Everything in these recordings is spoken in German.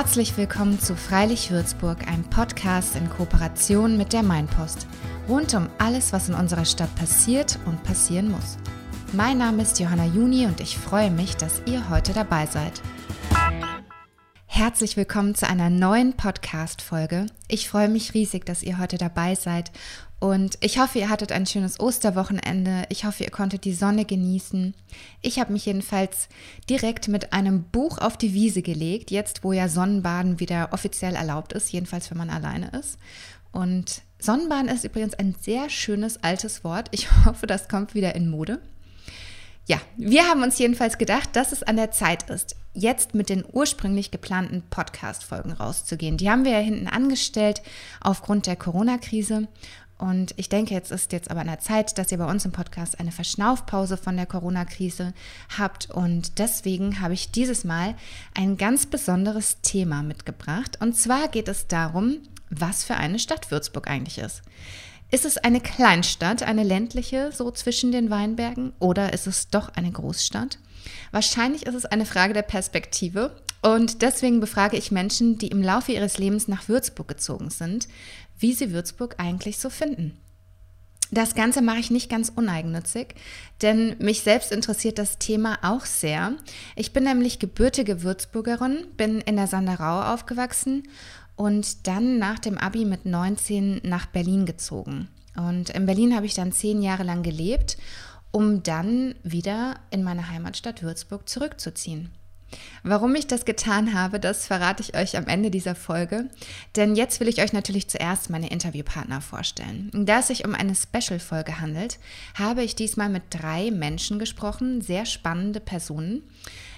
Herzlich willkommen zu Freilich Würzburg, einem Podcast in Kooperation mit der Mainpost. Rund um alles, was in unserer Stadt passiert und passieren muss. Mein Name ist Johanna Juni und ich freue mich, dass ihr heute dabei seid. Herzlich willkommen zu einer neuen Podcast-Folge. Ich freue mich riesig, dass ihr heute dabei seid und ich hoffe, ihr hattet ein schönes Osterwochenende. Ich hoffe, ihr konntet die Sonne genießen. Ich habe mich jedenfalls direkt mit einem Buch auf die Wiese gelegt, jetzt wo ja Sonnenbaden wieder offiziell erlaubt ist, jedenfalls wenn man alleine ist. Und Sonnenbaden ist übrigens ein sehr schönes altes Wort. Ich hoffe, das kommt wieder in Mode. Ja, wir haben uns jedenfalls gedacht, dass es an der Zeit ist, jetzt mit den ursprünglich geplanten Podcast-Folgen rauszugehen. Die haben wir ja hinten angestellt aufgrund der Corona-Krise. Und ich denke, jetzt ist jetzt aber an der Zeit, dass ihr bei uns im Podcast eine Verschnaufpause von der Corona-Krise habt. Und deswegen habe ich dieses Mal ein ganz besonderes Thema mitgebracht. Und zwar geht es darum, was für eine Stadt Würzburg eigentlich ist. Ist es eine Kleinstadt, eine ländliche, so zwischen den Weinbergen, oder ist es doch eine Großstadt? Wahrscheinlich ist es eine Frage der Perspektive. Und deswegen befrage ich Menschen, die im Laufe ihres Lebens nach Würzburg gezogen sind, wie sie Würzburg eigentlich so finden. Das Ganze mache ich nicht ganz uneigennützig, denn mich selbst interessiert das Thema auch sehr. Ich bin nämlich gebürtige Würzburgerin, bin in der Sanderau aufgewachsen und dann nach dem Abi mit 19 nach Berlin gezogen. Und in Berlin habe ich dann zehn Jahre lang gelebt, um dann wieder in meine Heimatstadt Würzburg zurückzuziehen. Warum ich das getan habe, das verrate ich euch am Ende dieser Folge. Denn jetzt will ich euch natürlich zuerst meine Interviewpartner vorstellen. Da es sich um eine Special-Folge handelt, habe ich diesmal mit drei Menschen gesprochen, sehr spannende Personen.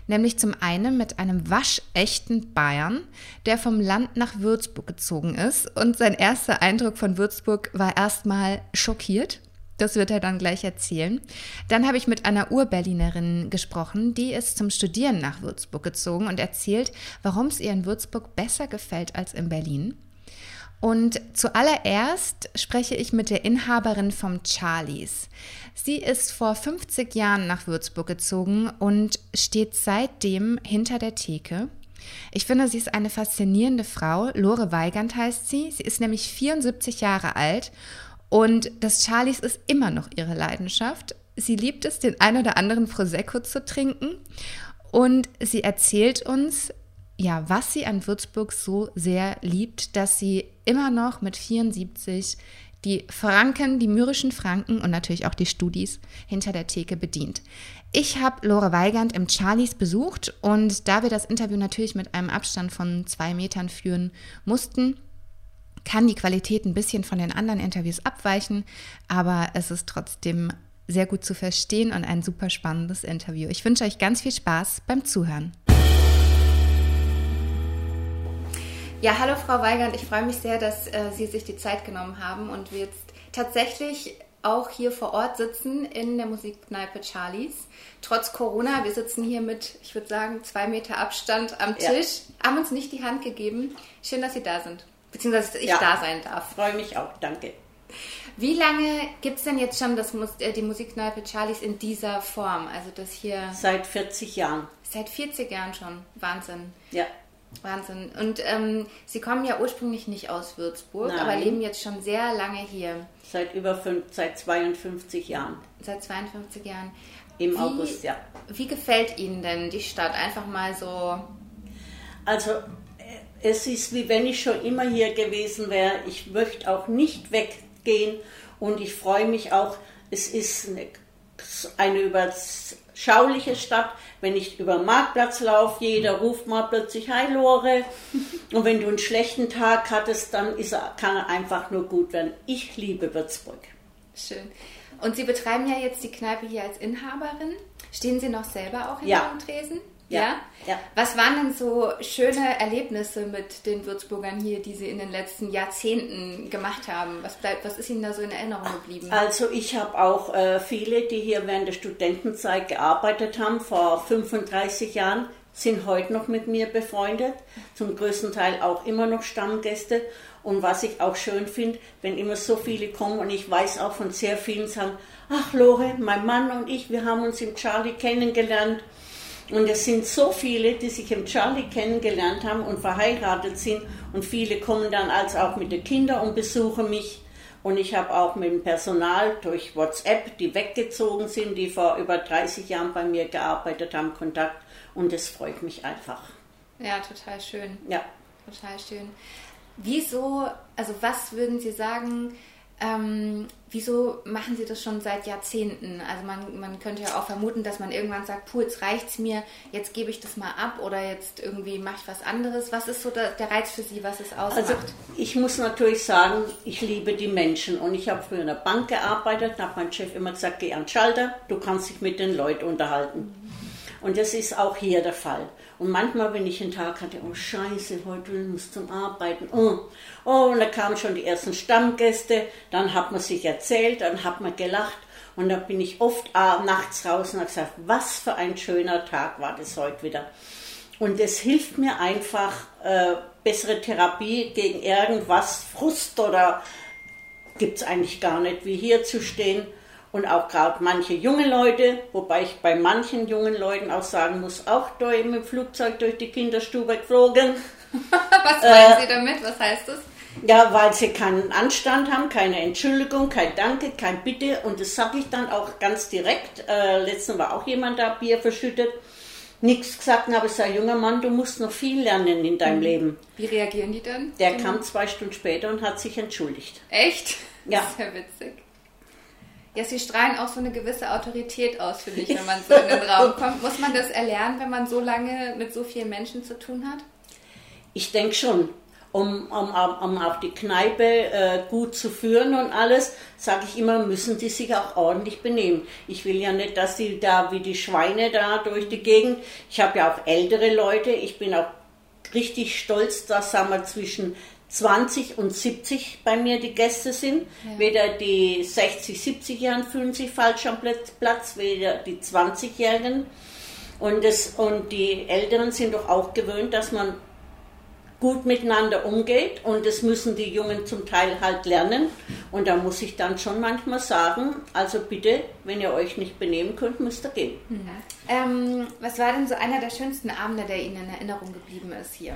Nämlich zum einen mit einem waschechten Bayern, der vom Land nach Würzburg gezogen ist. Und sein erster Eindruck von Würzburg war erstmal schockiert. Das wird er dann gleich erzählen. Dann habe ich mit einer Urberlinerin gesprochen, die ist zum Studieren nach Würzburg gezogen und erzählt, warum es ihr in Würzburg besser gefällt als in Berlin. Und zuallererst spreche ich mit der Inhaberin vom Charlies. Sie ist vor 50 Jahren nach Würzburg gezogen und steht seitdem hinter der Theke. Ich finde, sie ist eine faszinierende Frau. Lore Weigand heißt sie. Sie ist nämlich 74 Jahre alt und das Charlies ist immer noch ihre Leidenschaft. Sie liebt es, den ein oder anderen Prosecco zu trinken. Und sie erzählt uns, ja, was sie an Würzburg so sehr liebt, dass sie immer noch mit 74 die Franken, die mürrischen Franken und natürlich auch die Studis hinter der Theke bedient. Ich habe Lore Weigand im Charlies besucht und da wir das Interview natürlich mit einem Abstand von zwei Metern führen mussten, kann die Qualität ein bisschen von den anderen Interviews abweichen, aber es ist trotzdem sehr gut zu verstehen und ein super spannendes Interview. Ich wünsche euch ganz viel Spaß beim Zuhören. Ja, hallo Frau Weigand, ich freue mich sehr, dass äh, Sie sich die Zeit genommen haben und wir jetzt tatsächlich auch hier vor Ort sitzen in der Musikkneipe Charlies. Trotz Corona, wir sitzen hier mit, ich würde sagen, zwei Meter Abstand am Tisch, ja. haben uns nicht die Hand gegeben. Schön, dass Sie da sind beziehungsweise ich ja. da sein darf. Freue mich auch, danke. Wie lange gibt es denn jetzt schon das, äh, die Musikkneipe Charlies in dieser Form? Also das hier. Seit 40 Jahren. Seit 40 Jahren schon. Wahnsinn. Ja. Wahnsinn. Und ähm, Sie kommen ja ursprünglich nicht aus Würzburg, Nein. aber leben jetzt schon sehr lange hier. Seit über fünf, seit 52 Jahren. Seit 52 Jahren. Im wie, August, ja. Wie gefällt Ihnen denn die Stadt? Einfach mal so. Also es ist wie wenn ich schon immer hier gewesen wäre. Ich möchte auch nicht weggehen und ich freue mich auch. Es ist eine, eine überschauliche Stadt. Wenn ich über den Marktplatz laufe, jeder ruft mal plötzlich Hi Lore. Und wenn du einen schlechten Tag hattest, dann ist er, kann er einfach nur gut werden. Ich liebe Würzburg. Schön. Und Sie betreiben ja jetzt die Kneipe hier als Inhaberin. Stehen Sie noch selber auch hinter ja. dem Tresen? Ja. ja. Was waren denn so schöne Erlebnisse mit den Würzburgern hier, die Sie in den letzten Jahrzehnten gemacht haben? Was, bleibt, was ist Ihnen da so in Erinnerung geblieben? Also ich habe auch äh, viele, die hier während der Studentenzeit gearbeitet haben, vor 35 Jahren, sind heute noch mit mir befreundet, zum größten Teil auch immer noch Stammgäste. Und was ich auch schön finde, wenn immer so viele kommen und ich weiß auch von sehr vielen sagen, ach Lore, mein Mann und ich, wir haben uns im Charlie kennengelernt Und es sind so viele, die sich im Charlie kennengelernt haben und verheiratet sind. Und viele kommen dann als auch mit den Kindern und besuchen mich. Und ich habe auch mit dem Personal durch WhatsApp, die weggezogen sind, die vor über 30 Jahren bei mir gearbeitet haben, Kontakt. Und das freut mich einfach. Ja, total schön. Ja. Total schön. Wieso, also was würden Sie sagen, ähm, wieso machen Sie das schon seit Jahrzehnten? Also man, man könnte ja auch vermuten, dass man irgendwann sagt, puh, jetzt reicht's mir, jetzt gebe ich das mal ab oder jetzt irgendwie mache ich was anderes. Was ist so der, der Reiz für Sie, was es ausmacht? Also ich muss natürlich sagen, ich liebe die Menschen und ich habe früher in der Bank gearbeitet, da hat mein Chef immer gesagt, geh an den Schalter, du kannst dich mit den Leuten unterhalten. Und das ist auch hier der Fall. Und manchmal, wenn ich einen Tag hatte, oh Scheiße, heute muss ich zum Arbeiten. Oh. Oh, und da kamen schon die ersten Stammgäste, dann hat man sich erzählt, dann hat man gelacht. Und da bin ich oft nachts raus und habe gesagt, was für ein schöner Tag war das heute wieder. Und es hilft mir einfach, äh, bessere Therapie gegen irgendwas, Frust oder gibt es eigentlich gar nicht, wie hier zu stehen und auch gerade manche junge Leute, wobei ich bei manchen jungen Leuten auch sagen muss, auch da im Flugzeug durch die Kinderstube geflogen. Was meinen äh, Sie damit? Was heißt das? Ja, weil sie keinen Anstand haben, keine Entschuldigung, kein Danke, kein Bitte. Und das sage ich dann auch ganz direkt. Äh, letztens war auch jemand da, Bier verschüttet. Nichts gesagt, aber ich sage, junger Mann, du musst noch viel lernen in deinem mhm. Leben. Wie reagieren die dann? Der mhm. kam zwei Stunden später und hat sich entschuldigt. Echt? Ja. Das ist ja witzig. Ja, sie strahlen auch so eine gewisse Autorität aus, finde ich, wenn man so in den Raum kommt. Muss man das erlernen, wenn man so lange mit so vielen Menschen zu tun hat? Ich denke schon. Um, um, um auch die Kneipe äh, gut zu führen und alles, sage ich immer, müssen die sich auch ordentlich benehmen. Ich will ja nicht, dass sie da wie die Schweine da durch die Gegend. Ich habe ja auch ältere Leute. Ich bin auch richtig stolz, dass sagen wir zwischen 20 und 70 bei mir die Gäste sind. Ja. Weder die 60, 70-Jährigen fühlen sich falsch am Platz, weder die 20-Jährigen. Und, und die Älteren sind doch auch gewöhnt, dass man gut miteinander umgeht und das müssen die Jungen zum Teil halt lernen. Und da muss ich dann schon manchmal sagen, also bitte, wenn ihr euch nicht benehmen könnt, müsst ihr gehen. Mhm. Ähm, was war denn so einer der schönsten Abende, der Ihnen in Erinnerung geblieben ist hier?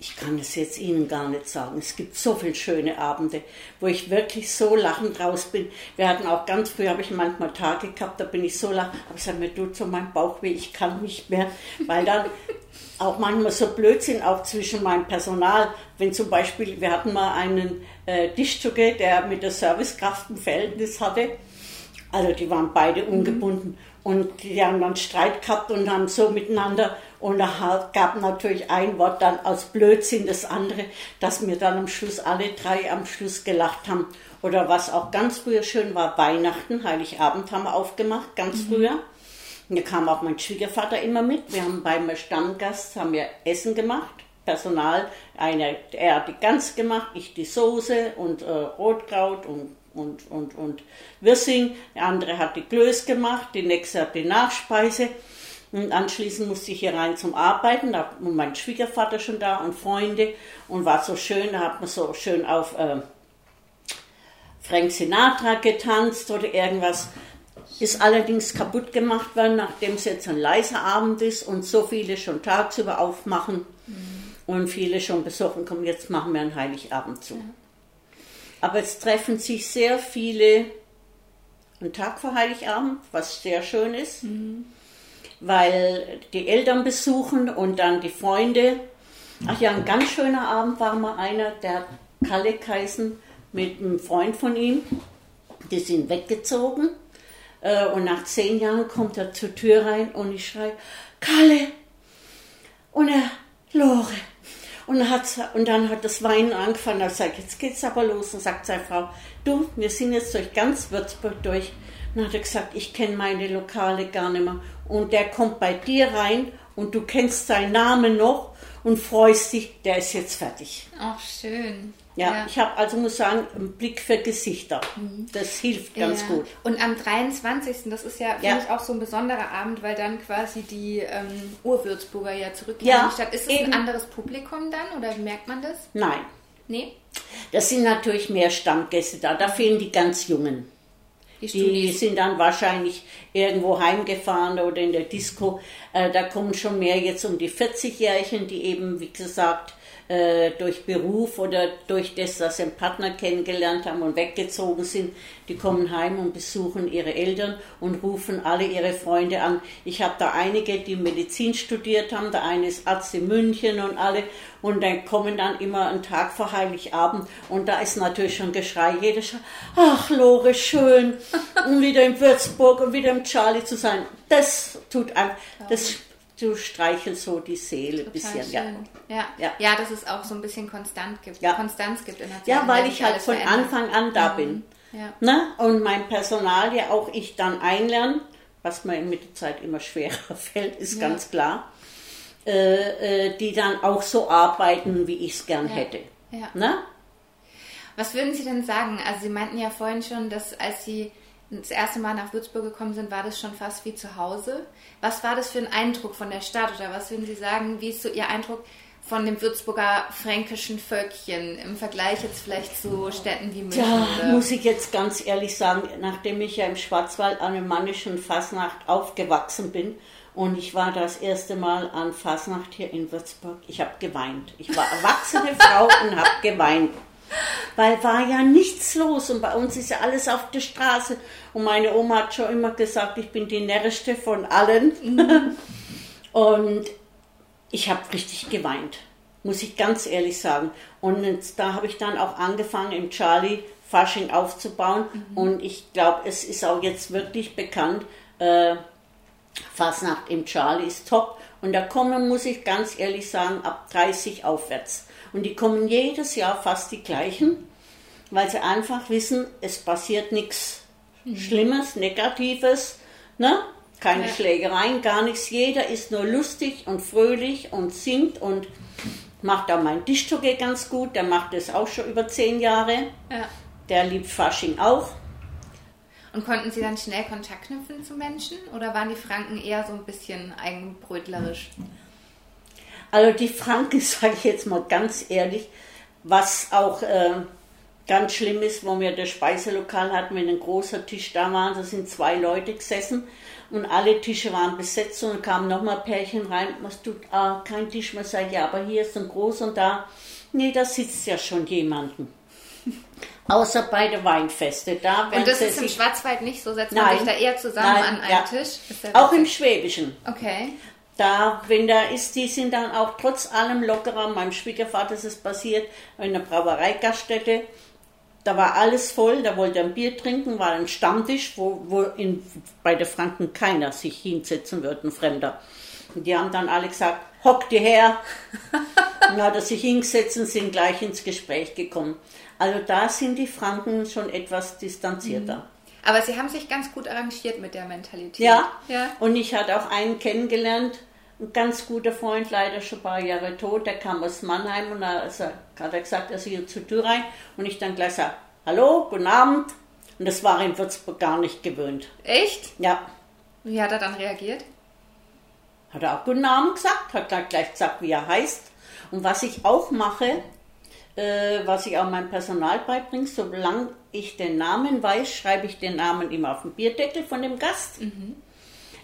Ich kann es jetzt Ihnen gar nicht sagen. Es gibt so viele schöne Abende, wo ich wirklich so lachend raus bin. Wir hatten auch ganz früh, habe ich manchmal Tage gehabt, da bin ich so lachend, aber ich sage mir, tut so mein Bauch weh, ich kann nicht mehr, weil dann auch manchmal so Blödsinn auch zwischen meinem Personal, wenn zum Beispiel, wir hatten mal einen äh, Tischzucker, der mit der Servicekraft ein Verhältnis hatte, also die waren beide mhm. ungebunden. Mhm. Und die haben dann Streit gehabt und haben so miteinander. Und da gab natürlich ein Wort dann aus Blödsinn das andere, dass wir dann am Schluss alle drei am Schluss gelacht haben. Oder was auch ganz früher schön war, Weihnachten, Heiligabend haben wir aufgemacht, ganz mhm. früher. Und da kam auch mein Schwiegervater immer mit. Wir haben beim Stammgast haben wir Essen gemacht. Personal, eine, er hat die Gans gemacht, ich die Soße und äh, Rotkraut und und, und, und Wirsing. Der andere hat die Klöß gemacht, die nächste hat die Nachspeise. Und anschließend musste ich hier rein zum Arbeiten. Da war mein Schwiegervater schon da und Freunde. Und war so schön, da hat man so schön auf äh, Frank Sinatra getanzt oder irgendwas. Ist allerdings kaputt gemacht worden, nachdem es jetzt ein leiser Abend ist und so viele schon tagsüber aufmachen mhm. und viele schon besoffen kommen. Jetzt machen wir einen Heiligabend zu. Aber es treffen sich sehr viele einen Tag vor Heiligabend, was sehr schön ist, mhm. Weil die Eltern besuchen und dann die Freunde. Ach ja, ein ganz schöner Abend war mal einer, der Kalle Kaisen mit einem Freund von ihm. Die sind weggezogen äh, und nach zehn Jahren kommt er zur Tür rein und ich schreibe, Kalle! Und er, Lore, und, hat, und dann hat das Weinen angefangen. Er sagt, jetzt geht's aber los. Und sagt seine Frau, du, wir sind jetzt durch ganz Würzburg durch. Dann hat er gesagt, ich kenne meine Lokale gar nicht mehr. Und der kommt bei dir rein und du kennst seinen Namen noch und freust dich, der ist jetzt fertig. Ach, schön. Ja, ja. ich habe also muss sagen, einen Blick für Gesichter. Mhm. Das hilft ganz ja. gut. Und am 23. das ist ja, ja. ich, auch so ein besonderer Abend, weil dann quasi die ähm, Urwürzburger ja zurückkehren ja, in die Stadt. Ist es ein anderes Publikum dann oder merkt man das? Nein. Nee? Das sind natürlich mehr Stammgäste da. Da fehlen die ganz Jungen. Die, sind dann wahrscheinlich irgendwo heimgefahren oder in der Disco. Äh, da kommen schon mehr jetzt um die 40-Jährigen, die eben, wie gesagt, äh, durch Beruf oder durch das, dass sie einen Partner kennengelernt haben und weggezogen sind, die kommen heim und besuchen ihre Eltern und rufen alle ihre Freunde an. Ich habe da einige, die Medizin studiert haben, der eine ist Arzt in München und alle. Und dann kommen dann immer einen Tag vor Heiligabend. Und da ist natürlich schon Geschrei, jeder schreit, ach Lore, schön. Und wieder in Würzburg und wieder im Charlie zu sein. Das tut einem, das du streichelst so die Seele ein bisschen. Ja. Ja. ja. Ja. dass es auch so ein bisschen Konstant gibt, ja. Konstanz gibt in der Zeit. Ja, weil ich halt von verändert. Anfang an da mhm. bin. Ja. Ne? Und mein Personal ja auch ich dann einlerne, was mir mit der Zeit immer schwerer fällt, ist ja. ganz klar, äh, äh, die dann auch so arbeiten, wie ich es gern hätte. Ja. Ne? Was würden Sie denn sagen? Also Sie meinten ja vorhin schon, dass als Sie das erste Mal nach Würzburg gekommen sind, war das schon fast wie zu Hause. Was war das für ein Eindruck von der Stadt oder was würden Sie sagen, wie ist so Ihr Eindruck von dem Würzburger fränkischen Völkchen im Vergleich jetzt vielleicht zu Städten wie München? Ja, muss ich jetzt ganz ehrlich sagen, nachdem ich ja im Schwarzwald an der Mannischen Fasnacht aufgewachsen bin und ich war das erste Mal an Fasnacht hier in Würzburg, ich habe geweint. Ich war erwachsene Frau und habe geweint weil war ja nichts los und bei uns ist ja alles auf der Straße. Und meine Oma hat schon immer gesagt, ich bin die närrischste von allen. Mhm. und ich habe richtig geweint, muss ich ganz ehrlich sagen. Und da habe ich dann auch angefangen, im Charlie Fasching aufzubauen. Mhm. Und ich glaube, es ist auch jetzt wirklich bekannt, äh, Fasnacht im Charlie ist top. Und da kommen, muss ich ganz ehrlich sagen, ab 30 aufwärts. Und die kommen jedes Jahr fast die gleichen, weil sie einfach wissen, es passiert nichts Schlimmes, Negatives, ne? keine ja. Schlägereien, gar nichts. Jeder ist nur lustig und fröhlich und singt und macht auch mein Dichtogge ganz gut. Der macht das auch schon über zehn Jahre. Ja. Der liebt Fasching auch. Und konnten Sie dann schnell Kontakt knüpfen zu Menschen oder waren die Franken eher so ein bisschen eigenbrötlerisch? Also die Franken, sage ich jetzt mal ganz ehrlich, was auch äh, ganz schlimm ist, wo wir das Speiselokal hatten, wenn ein großer Tisch da war, da sind zwei Leute gesessen und alle Tische waren besetzt und dann kamen nochmal Pärchen rein, was tut, ah, kein Tisch mehr, sag ja, aber hier ist ein groß und da, nee, da sitzt ja schon jemanden. Außer bei der Weinfeste. Da und das ist im Schwarzwald nicht so, setzt man sich da eher zusammen Nein, an einen ja. Tisch? Auch im Schwäbischen. Okay da, wenn da ist, die sind dann auch trotz allem lockerer. Meinem Schwiegervater ist es passiert, in der Brauereigaststätte. Da war alles voll, da wollte er ein Bier trinken, war ein Stammtisch, wo, wo in, bei der Franken keiner sich hinsetzen würde, ein Fremder. Und die haben dann alle gesagt, hock dir her. dann hat er sich hingesetzt und sind gleich ins Gespräch gekommen. Also da sind die Franken schon etwas distanzierter. Mhm. Aber Sie haben sich ganz gut arrangiert mit der Mentalität. Ja, ja. und ich hatte auch einen kennengelernt, ein ganz guter Freund, leider schon ein paar Jahre tot, der kam aus Mannheim und da hat er gesagt, er ist hier zur Tür rein und ich dann gleich sage, hallo, guten Abend. Und das war in Würzburg gar nicht gewöhnt. Echt? Ja. Wie hat er dann reagiert? Hat er auch guten Abend gesagt, hat dann gleich gesagt, wie er heißt. Und was ich auch mache, äh, was ich auch meinem Personal beibringe, solange ich den Namen weiß, schreibe ich den Namen immer auf den Bierdeckel von dem Gast. Mhm.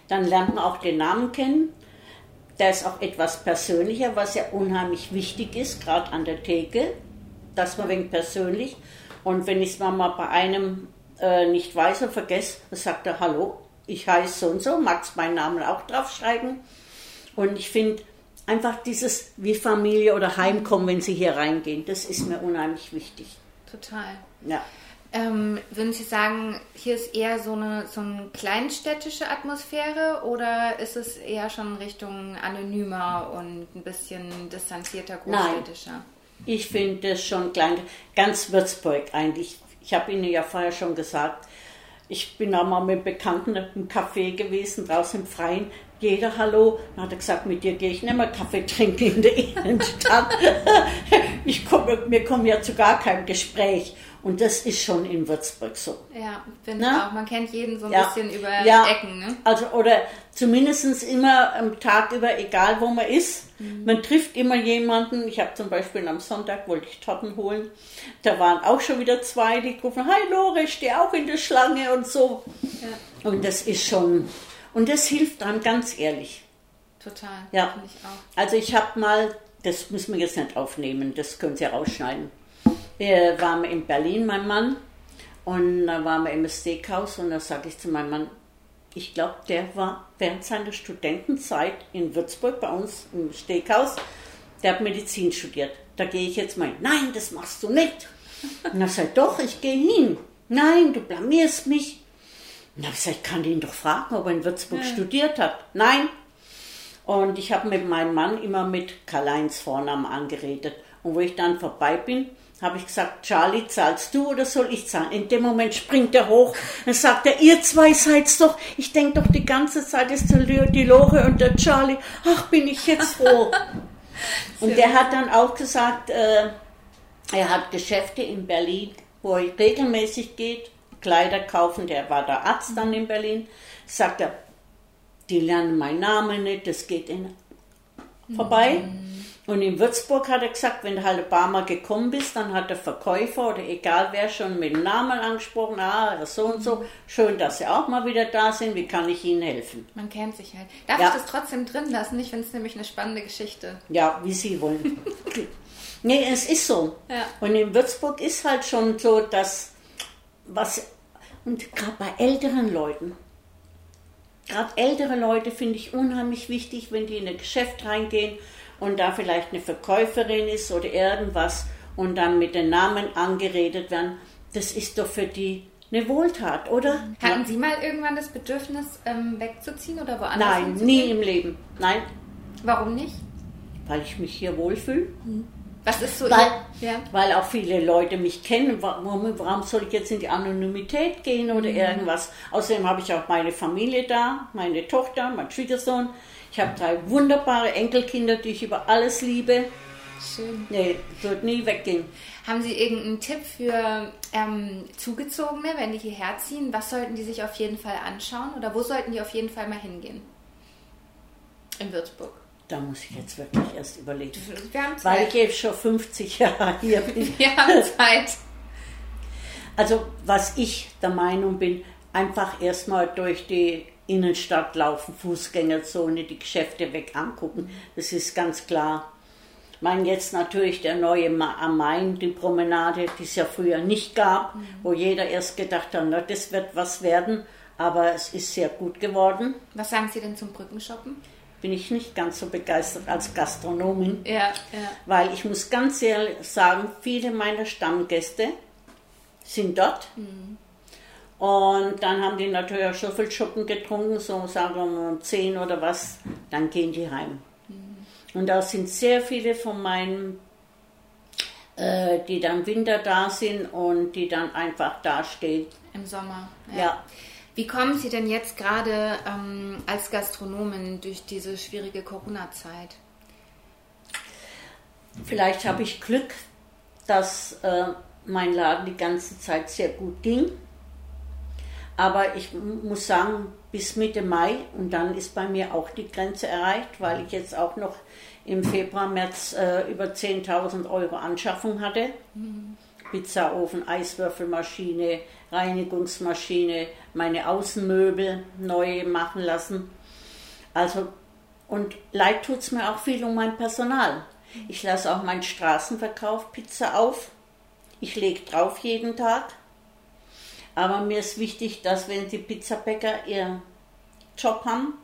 Dann lernt man auch den Namen kennen. Der ist auch etwas persönlicher, was ja unheimlich wichtig ist, gerade an der Theke, dass man wegen persönlich. Und wenn ich es mal bei einem äh, nicht weiß und vergesse, dann sagt er Hallo, ich heiße so und so, magst meinen Namen auch draufschreiben. Und ich finde einfach dieses wie Familie oder Heimkommen, wenn sie hier reingehen, das ist mir unheimlich wichtig. Total. Ja. Ähm, würden Sie sagen, hier ist eher so eine, so eine kleinstädtische Atmosphäre oder ist es eher schon Richtung anonymer und ein bisschen distanzierter, großstädtischer? Nein, ich finde es schon klein, ganz Würzburg eigentlich. Ich habe Ihnen ja vorher schon gesagt, ich bin auch mal mit Bekannten im Café gewesen, draußen im Freien. Jeder Hallo. Dann hat er gesagt, mit dir gehe ich nicht mehr Kaffee trinken in der Innenstadt. ich komme, wir kommen ja zu gar keinem Gespräch. Und das ist schon in Würzburg so. Ja, finde ich auch. Man kennt jeden so ein ja. bisschen über ja. Ecken. Ne? Also, oder zumindest immer am Tag über, egal wo man ist. Mhm. Man trifft immer jemanden. Ich habe zum Beispiel am Sonntag, wollte ich Torten holen. Da waren auch schon wieder zwei, die rufen, hi Lore, ich stehe auch in der Schlange und so. Ja. Und das ist schon, und das hilft dann ganz ehrlich. Total. Ja. Ich also ich habe mal, das müssen wir jetzt nicht aufnehmen, das können Sie rausschneiden wir waren in Berlin, mein Mann, und da waren wir im Steakhouse und da sage ich zu meinem Mann, ich glaube, der war während seiner Studentenzeit in Würzburg bei uns im Steakhouse, der hat Medizin studiert. Da gehe ich jetzt mal hin. Nein, das machst du nicht. Und er sagt, doch, ich gehe hin. Nein, du blamierst mich. Und ich gesagt, ich kann ihn doch fragen, ob er in Würzburg ja. studiert hat. Nein. Und ich habe mit meinem Mann immer mit Karl-Heinz Vornamen angeredet. Und wo ich dann vorbei bin, habe ich gesagt, Charlie, zahlst du oder soll ich zahlen? In dem Moment springt er hoch. Dann sagt er, ihr zwei seid's doch. Ich denke doch die ganze Zeit ist die Lore und der Charlie. Ach, bin ich jetzt froh. und der hat dann auch gesagt, äh, er hat Geschäfte in Berlin, wo er regelmäßig geht, Kleider kaufen. Der war der Arzt dann in Berlin. Sagt er, die lernen meinen Namen nicht, das geht ihnen vorbei. Mhm. Und in Würzburg hat er gesagt, wenn du halt ein paar Mal gekommen bist, dann hat der Verkäufer oder egal wer schon mit dem Namen angesprochen, ah, so und so, schön, dass Sie auch mal wieder da sind, wie kann ich Ihnen helfen? Man kennt sich halt. Darf ja. ich das trotzdem drin lassen? Ich finde es nämlich eine spannende Geschichte. Ja, wie Sie wollen. nee, es ist so. Ja. Und in Würzburg ist halt schon so, dass was, und gerade bei älteren Leuten, gerade ältere Leute finde ich unheimlich wichtig, wenn die in ein Geschäft reingehen und da vielleicht eine Verkäuferin ist oder irgendwas und dann mit den Namen angeredet werden, das ist doch für die eine Wohltat, oder? Hatten ja. Sie mal irgendwann das Bedürfnis, ähm, wegzuziehen oder woanders Nein, nie im Leben. Nein. Warum nicht? Weil ich mich hier wohlfühle. Hm. Was ist so weil, ja. weil auch viele Leute mich kennen. Warum, warum soll ich jetzt in die Anonymität gehen oder mhm. irgendwas? Außerdem habe ich auch meine Familie da, meine Tochter, mein Schwiegersohn. Ich habe drei wunderbare Enkelkinder, die ich über alles liebe. Schön. Nee, wird nie weggehen. Haben Sie irgendeinen Tipp für ähm, Zugezogene, wenn die hierher ziehen? Was sollten die sich auf jeden Fall anschauen oder wo sollten die auf jeden Fall mal hingehen? In Würzburg. Da muss ich jetzt wirklich erst überlegen. Wir haben Zeit. Weil ich jetzt schon 50 Jahre hier bin. Wir haben Zeit. Also, was ich der Meinung bin, einfach erstmal durch die Innenstadt laufen, Fußgängerzone, die Geschäfte weg angucken. Das ist ganz klar. Ich meine jetzt natürlich der neue am Main, die Promenade, die es ja früher nicht gab, mhm. wo jeder erst gedacht hat, na, das wird was werden, aber es ist sehr gut geworden. Was sagen Sie denn zum Brückenshoppen? Bin ich nicht ganz so begeistert als Gastronomin, ja, ja. weil ich muss ganz ehrlich sagen, viele meiner Stammgäste sind dort. Mhm und dann haben die natürlich auch Schöffelschuppen getrunken, so sagen wir mal um 10 oder was, dann gehen die heim. Mhm. Und da sind sehr viele von meinen, äh, die dann Winter da sind und die dann einfach da stehen. Im Sommer. Ja. ja. Wie kommen Sie denn jetzt gerade ähm, als Gastronomin durch diese schwierige Corona-Zeit? Vielleicht habe ich Glück, dass äh, mein Laden die ganze Zeit sehr gut ging aber ich muss sagen, bis Mitte Mai und dann ist bei mir auch die Grenze erreicht, weil ich jetzt auch noch im Februar, März äh, über 10.000 Euro Anschaffung hatte. Mhm. Pizzaofen, Eiswürfelmaschine, Reinigungsmaschine, meine Außenmöbel neu machen lassen. Also, und leid tut es mir auch viel um mein Personal. Ich lasse auch meinen Straßenverkauf Pizza auf. Ich lege drauf jeden Tag. Aber mir ist wichtig, dass wenn die Pizzabäcker ihren Job haben,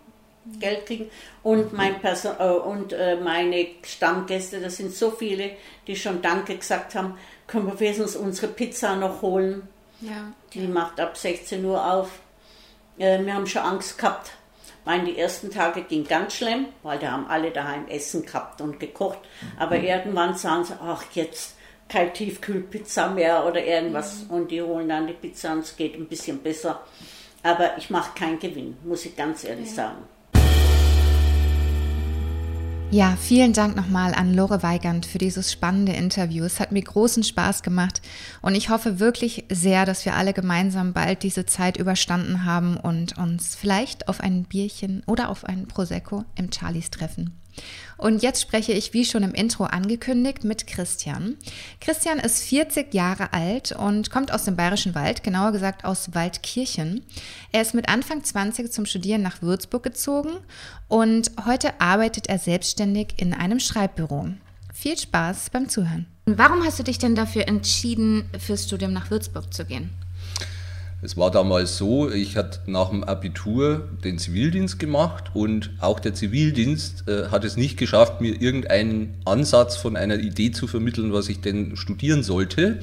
Geld kriegen und, mein Person äh, und äh, meine Stammgäste, das sind so viele, die schon Danke gesagt haben, können wir wenigstens unsere Pizza noch holen. Ja. Die macht ab 16 Uhr auf. Äh, wir haben schon Angst gehabt. Meine, die ersten Tage ging ganz schlimm, weil da haben alle daheim Essen gehabt und gekocht. Aber mhm. irgendwann sagen sie, ach jetzt, keine Tiefkühlpizza mehr oder irgendwas mhm. und die holen dann die Pizza und es geht ein bisschen besser. Aber ich mache keinen Gewinn, muss ich ganz ehrlich ja. sagen. Ja, vielen Dank nochmal an Lore Weigand für dieses spannende Interview. Es hat mir großen Spaß gemacht und ich hoffe wirklich sehr, dass wir alle gemeinsam bald diese Zeit überstanden haben und uns vielleicht auf ein Bierchen oder auf einen Prosecco im Charlies treffen. Und jetzt spreche ich, wie schon im Intro angekündigt, mit Christian. Christian ist 40 Jahre alt und kommt aus dem Bayerischen Wald, genauer gesagt aus Waldkirchen. Er ist mit Anfang 20 zum Studieren nach Würzburg gezogen und heute arbeitet er selbstständig in einem Schreibbüro. Viel Spaß beim Zuhören. Warum hast du dich denn dafür entschieden, fürs Studium nach Würzburg zu gehen? Es war damals so, ich hatte nach dem Abitur den Zivildienst gemacht und auch der Zivildienst äh, hat es nicht geschafft, mir irgendeinen Ansatz von einer Idee zu vermitteln, was ich denn studieren sollte.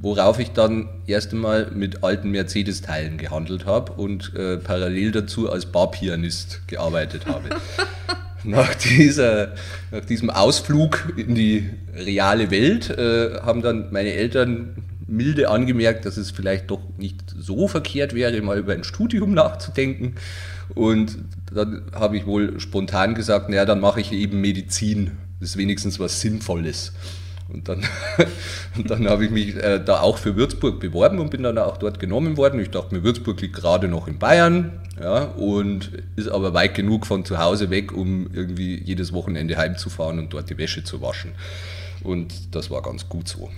Worauf ich dann erst einmal mit alten Mercedes-Teilen gehandelt habe und äh, parallel dazu als Barpianist gearbeitet habe. nach, dieser, nach diesem Ausflug in die reale Welt äh, haben dann meine Eltern milde angemerkt, dass es vielleicht doch nicht so verkehrt wäre, mal über ein Studium nachzudenken. Und dann habe ich wohl spontan gesagt, naja, dann mache ich eben Medizin. Das ist wenigstens was Sinnvolles. Und dann, dann habe ich mich äh, da auch für Würzburg beworben und bin dann auch dort genommen worden. Ich dachte mir, Würzburg liegt gerade noch in Bayern ja, und ist aber weit genug von zu Hause weg, um irgendwie jedes Wochenende heimzufahren und dort die Wäsche zu waschen. Und das war ganz gut so.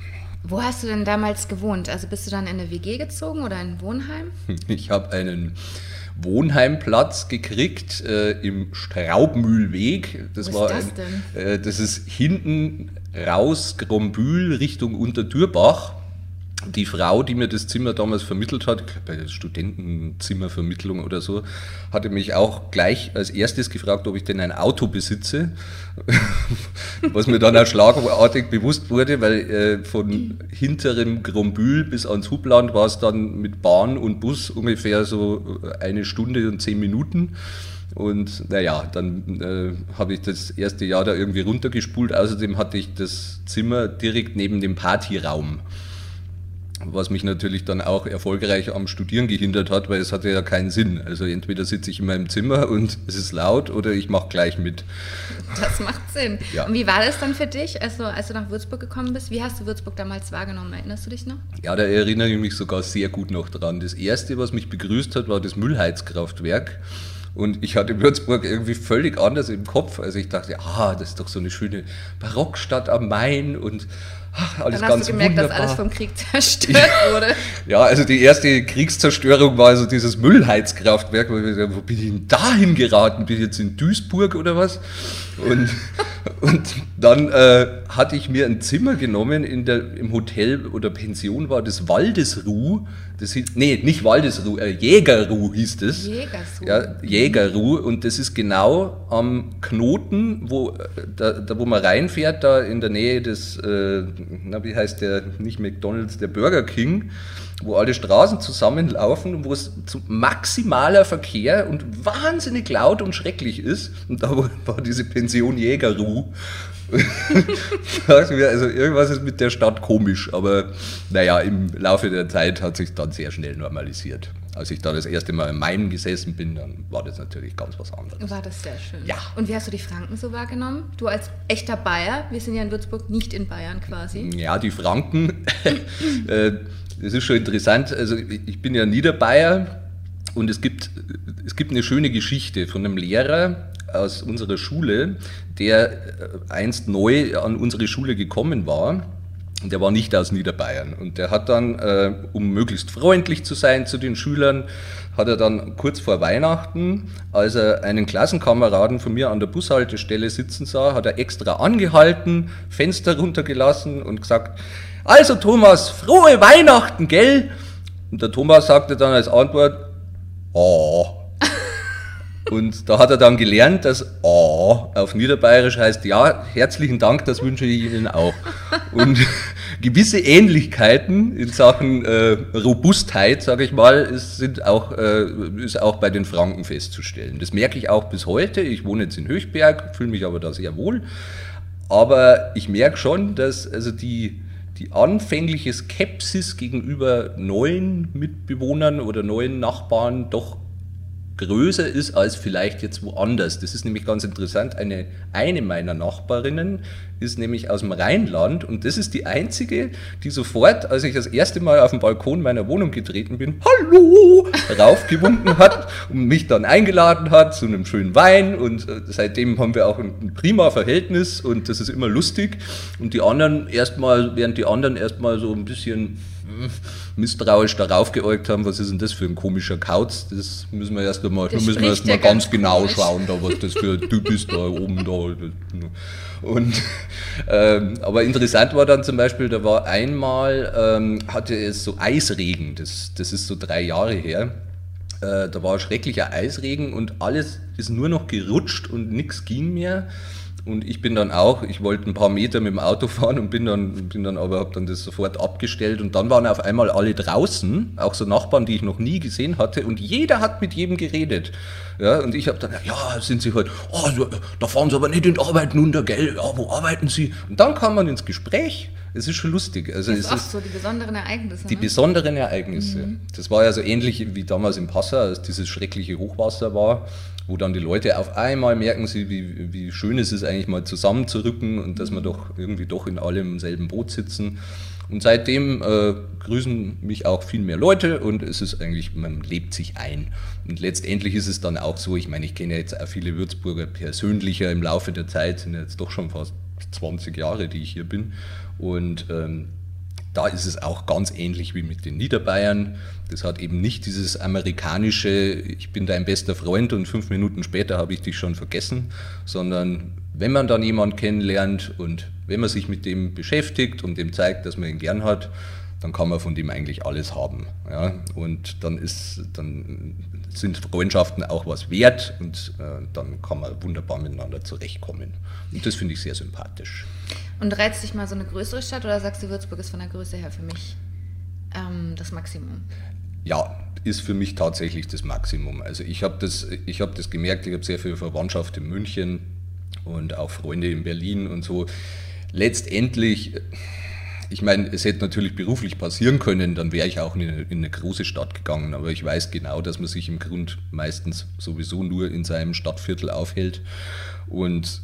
Wo hast du denn damals gewohnt? Also bist du dann in eine WG gezogen oder in ein Wohnheim? Ich habe einen Wohnheimplatz gekriegt äh, im Straubmühlweg. Das Wo ist das ein, denn? Äh, das ist hinten raus Grombühl Richtung Untertürbach die Frau, die mir das Zimmer damals vermittelt hat, bei der Studentenzimmervermittlung oder so, hatte mich auch gleich als erstes gefragt, ob ich denn ein Auto besitze, was mir dann auch schlagartig bewusst wurde, weil äh, von hinterem Grombühl bis ans Hubland war es dann mit Bahn und Bus ungefähr so eine Stunde und zehn Minuten. Und naja, dann äh, habe ich das erste Jahr da irgendwie runtergespult. Außerdem hatte ich das Zimmer direkt neben dem Partyraum was mich natürlich dann auch erfolgreich am Studieren gehindert hat, weil es hatte ja keinen Sinn. Also entweder sitze ich in meinem Zimmer und es ist laut oder ich mache gleich mit. Das macht Sinn. Ja. Und wie war das dann für dich, also, als du nach Würzburg gekommen bist? Wie hast du Würzburg damals wahrgenommen? Erinnerst du dich noch? Ja, da erinnere ich mich sogar sehr gut noch dran. Das erste, was mich begrüßt hat, war das Müllheizkraftwerk. Und ich hatte Würzburg irgendwie völlig anders im Kopf. Also ich dachte, ah, das ist doch so eine schöne Barockstadt am Main und ach, alles Dann ganz hast du gemerkt, wunderbar. dass alles vom Krieg zerstört wurde. Ja, also die erste Kriegszerstörung war also dieses Müllheizkraftwerk. Wo bin ich denn dahin geraten? Bin ich jetzt in Duisburg oder was? Und, und dann äh, hatte ich mir ein Zimmer genommen in der, im Hotel oder Pension war das Waldesruh. Das hieß, nee, nicht Waldesruh, äh, Jägerruh hieß das. Jägersruh. Ja, Jägerruh. Und das ist genau am Knoten, wo, äh, da, da wo man reinfährt, da in der Nähe des, äh, na, wie heißt der, nicht McDonalds, der Burger King wo alle Straßen zusammenlaufen und wo es zu maximaler Verkehr und wahnsinnig laut und schrecklich ist. Und da war diese Pension Jägerruh. also irgendwas ist mit der Stadt komisch, aber naja, im Laufe der Zeit hat sich dann sehr schnell normalisiert. Als ich da das erste Mal in Main gesessen bin, dann war das natürlich ganz was anderes. War das sehr schön. Ja. Und wie hast du die Franken so wahrgenommen? Du als echter Bayer, wir sind ja in Würzburg nicht in Bayern quasi. Ja, die Franken, äh, das ist schon interessant. Also ich bin ja Niederbayer und es gibt, es gibt eine schöne Geschichte von einem Lehrer aus unserer Schule, der äh, einst neu an unsere Schule gekommen war. Und der war nicht aus Niederbayern. Und der hat dann, äh, um möglichst freundlich zu sein zu den Schülern, hat er dann kurz vor Weihnachten, als er einen Klassenkameraden von mir an der Bushaltestelle sitzen sah, hat er extra angehalten, Fenster runtergelassen und gesagt, also Thomas, frohe Weihnachten, gell? Und der Thomas sagte dann als Antwort, oh. Und da hat er dann gelernt, dass oh auf Niederbayerisch heißt, ja, herzlichen Dank, das wünsche ich Ihnen auch. Und gewisse Ähnlichkeiten in Sachen äh, Robustheit, sage ich mal, ist, sind auch, äh, ist auch bei den Franken festzustellen. Das merke ich auch bis heute. Ich wohne jetzt in Höchberg, fühle mich aber da sehr wohl. Aber ich merke schon, dass also die, die anfängliche Skepsis gegenüber neuen Mitbewohnern oder neuen Nachbarn doch größer ist als vielleicht jetzt woanders. Das ist nämlich ganz interessant. Eine, eine meiner Nachbarinnen ist nämlich aus dem Rheinland und das ist die einzige, die sofort, als ich das erste Mal auf den Balkon meiner Wohnung getreten bin, Hallo, raufgewunken hat und mich dann eingeladen hat zu einem schönen Wein und äh, seitdem haben wir auch ein prima Verhältnis und das ist immer lustig und die anderen erstmal, während die anderen erstmal so ein bisschen misstrauisch darauf geäugt haben, was ist denn das für ein komischer Kauz? Das müssen wir erst einmal, müssen wir erst mal ganz, ganz genau schauen, da, was das für ein Typ ist da oben da. Und, ähm, aber interessant war dann zum Beispiel, da war einmal, ähm, hatte es so Eisregen, das, das ist so drei Jahre her. Äh, da war schrecklicher Eisregen und alles ist nur noch gerutscht und nichts ging mehr. Und ich bin dann auch, ich wollte ein paar Meter mit dem Auto fahren und bin dann, bin dann aber habe dann das sofort abgestellt und dann waren auf einmal alle draußen, auch so Nachbarn, die ich noch nie gesehen hatte und jeder hat mit jedem geredet. Ja, und ich habe dann, ja, sind Sie heute, oh, da fahren Sie aber nicht in die Arbeit runter, gell? Ja, wo arbeiten Sie? Und dann kam man ins Gespräch. Es ist schon lustig. Also das ist auch so, die besonderen Ereignisse. Die ne? besonderen Ereignisse. Mhm. Das war ja so ähnlich wie damals in Passau, als dieses schreckliche Hochwasser war wo dann die Leute auf einmal merken, sie, wie, wie schön es ist, eigentlich mal zusammenzurücken und dass wir doch irgendwie doch in allem im selben Boot sitzen. Und seitdem äh, grüßen mich auch viel mehr Leute und es ist eigentlich, man lebt sich ein. Und letztendlich ist es dann auch so, ich meine, ich kenne jetzt auch viele Würzburger persönlicher im Laufe der Zeit, sind jetzt doch schon fast 20 Jahre, die ich hier bin. Und ähm, da ist es auch ganz ähnlich wie mit den Niederbayern. Das hat eben nicht dieses amerikanische, ich bin dein bester Freund und fünf Minuten später habe ich dich schon vergessen, sondern wenn man dann jemanden kennenlernt und wenn man sich mit dem beschäftigt und dem zeigt, dass man ihn gern hat, dann kann man von dem eigentlich alles haben. Ja? Und dann, ist, dann sind Freundschaften auch was wert und äh, dann kann man wunderbar miteinander zurechtkommen. Und das finde ich sehr sympathisch. Und reizt dich mal so eine größere Stadt oder sagst du, Würzburg ist von der Größe her für mich ähm, das Maximum? Ja, ist für mich tatsächlich das Maximum. Also ich habe das, hab das gemerkt, ich habe sehr viel Verwandtschaft in München und auch Freunde in Berlin und so. Letztendlich, ich meine, es hätte natürlich beruflich passieren können, dann wäre ich auch in eine, in eine, große Stadt gegangen, aber ich weiß genau, dass man sich im Grund meistens sowieso nur in seinem Stadtviertel aufhält und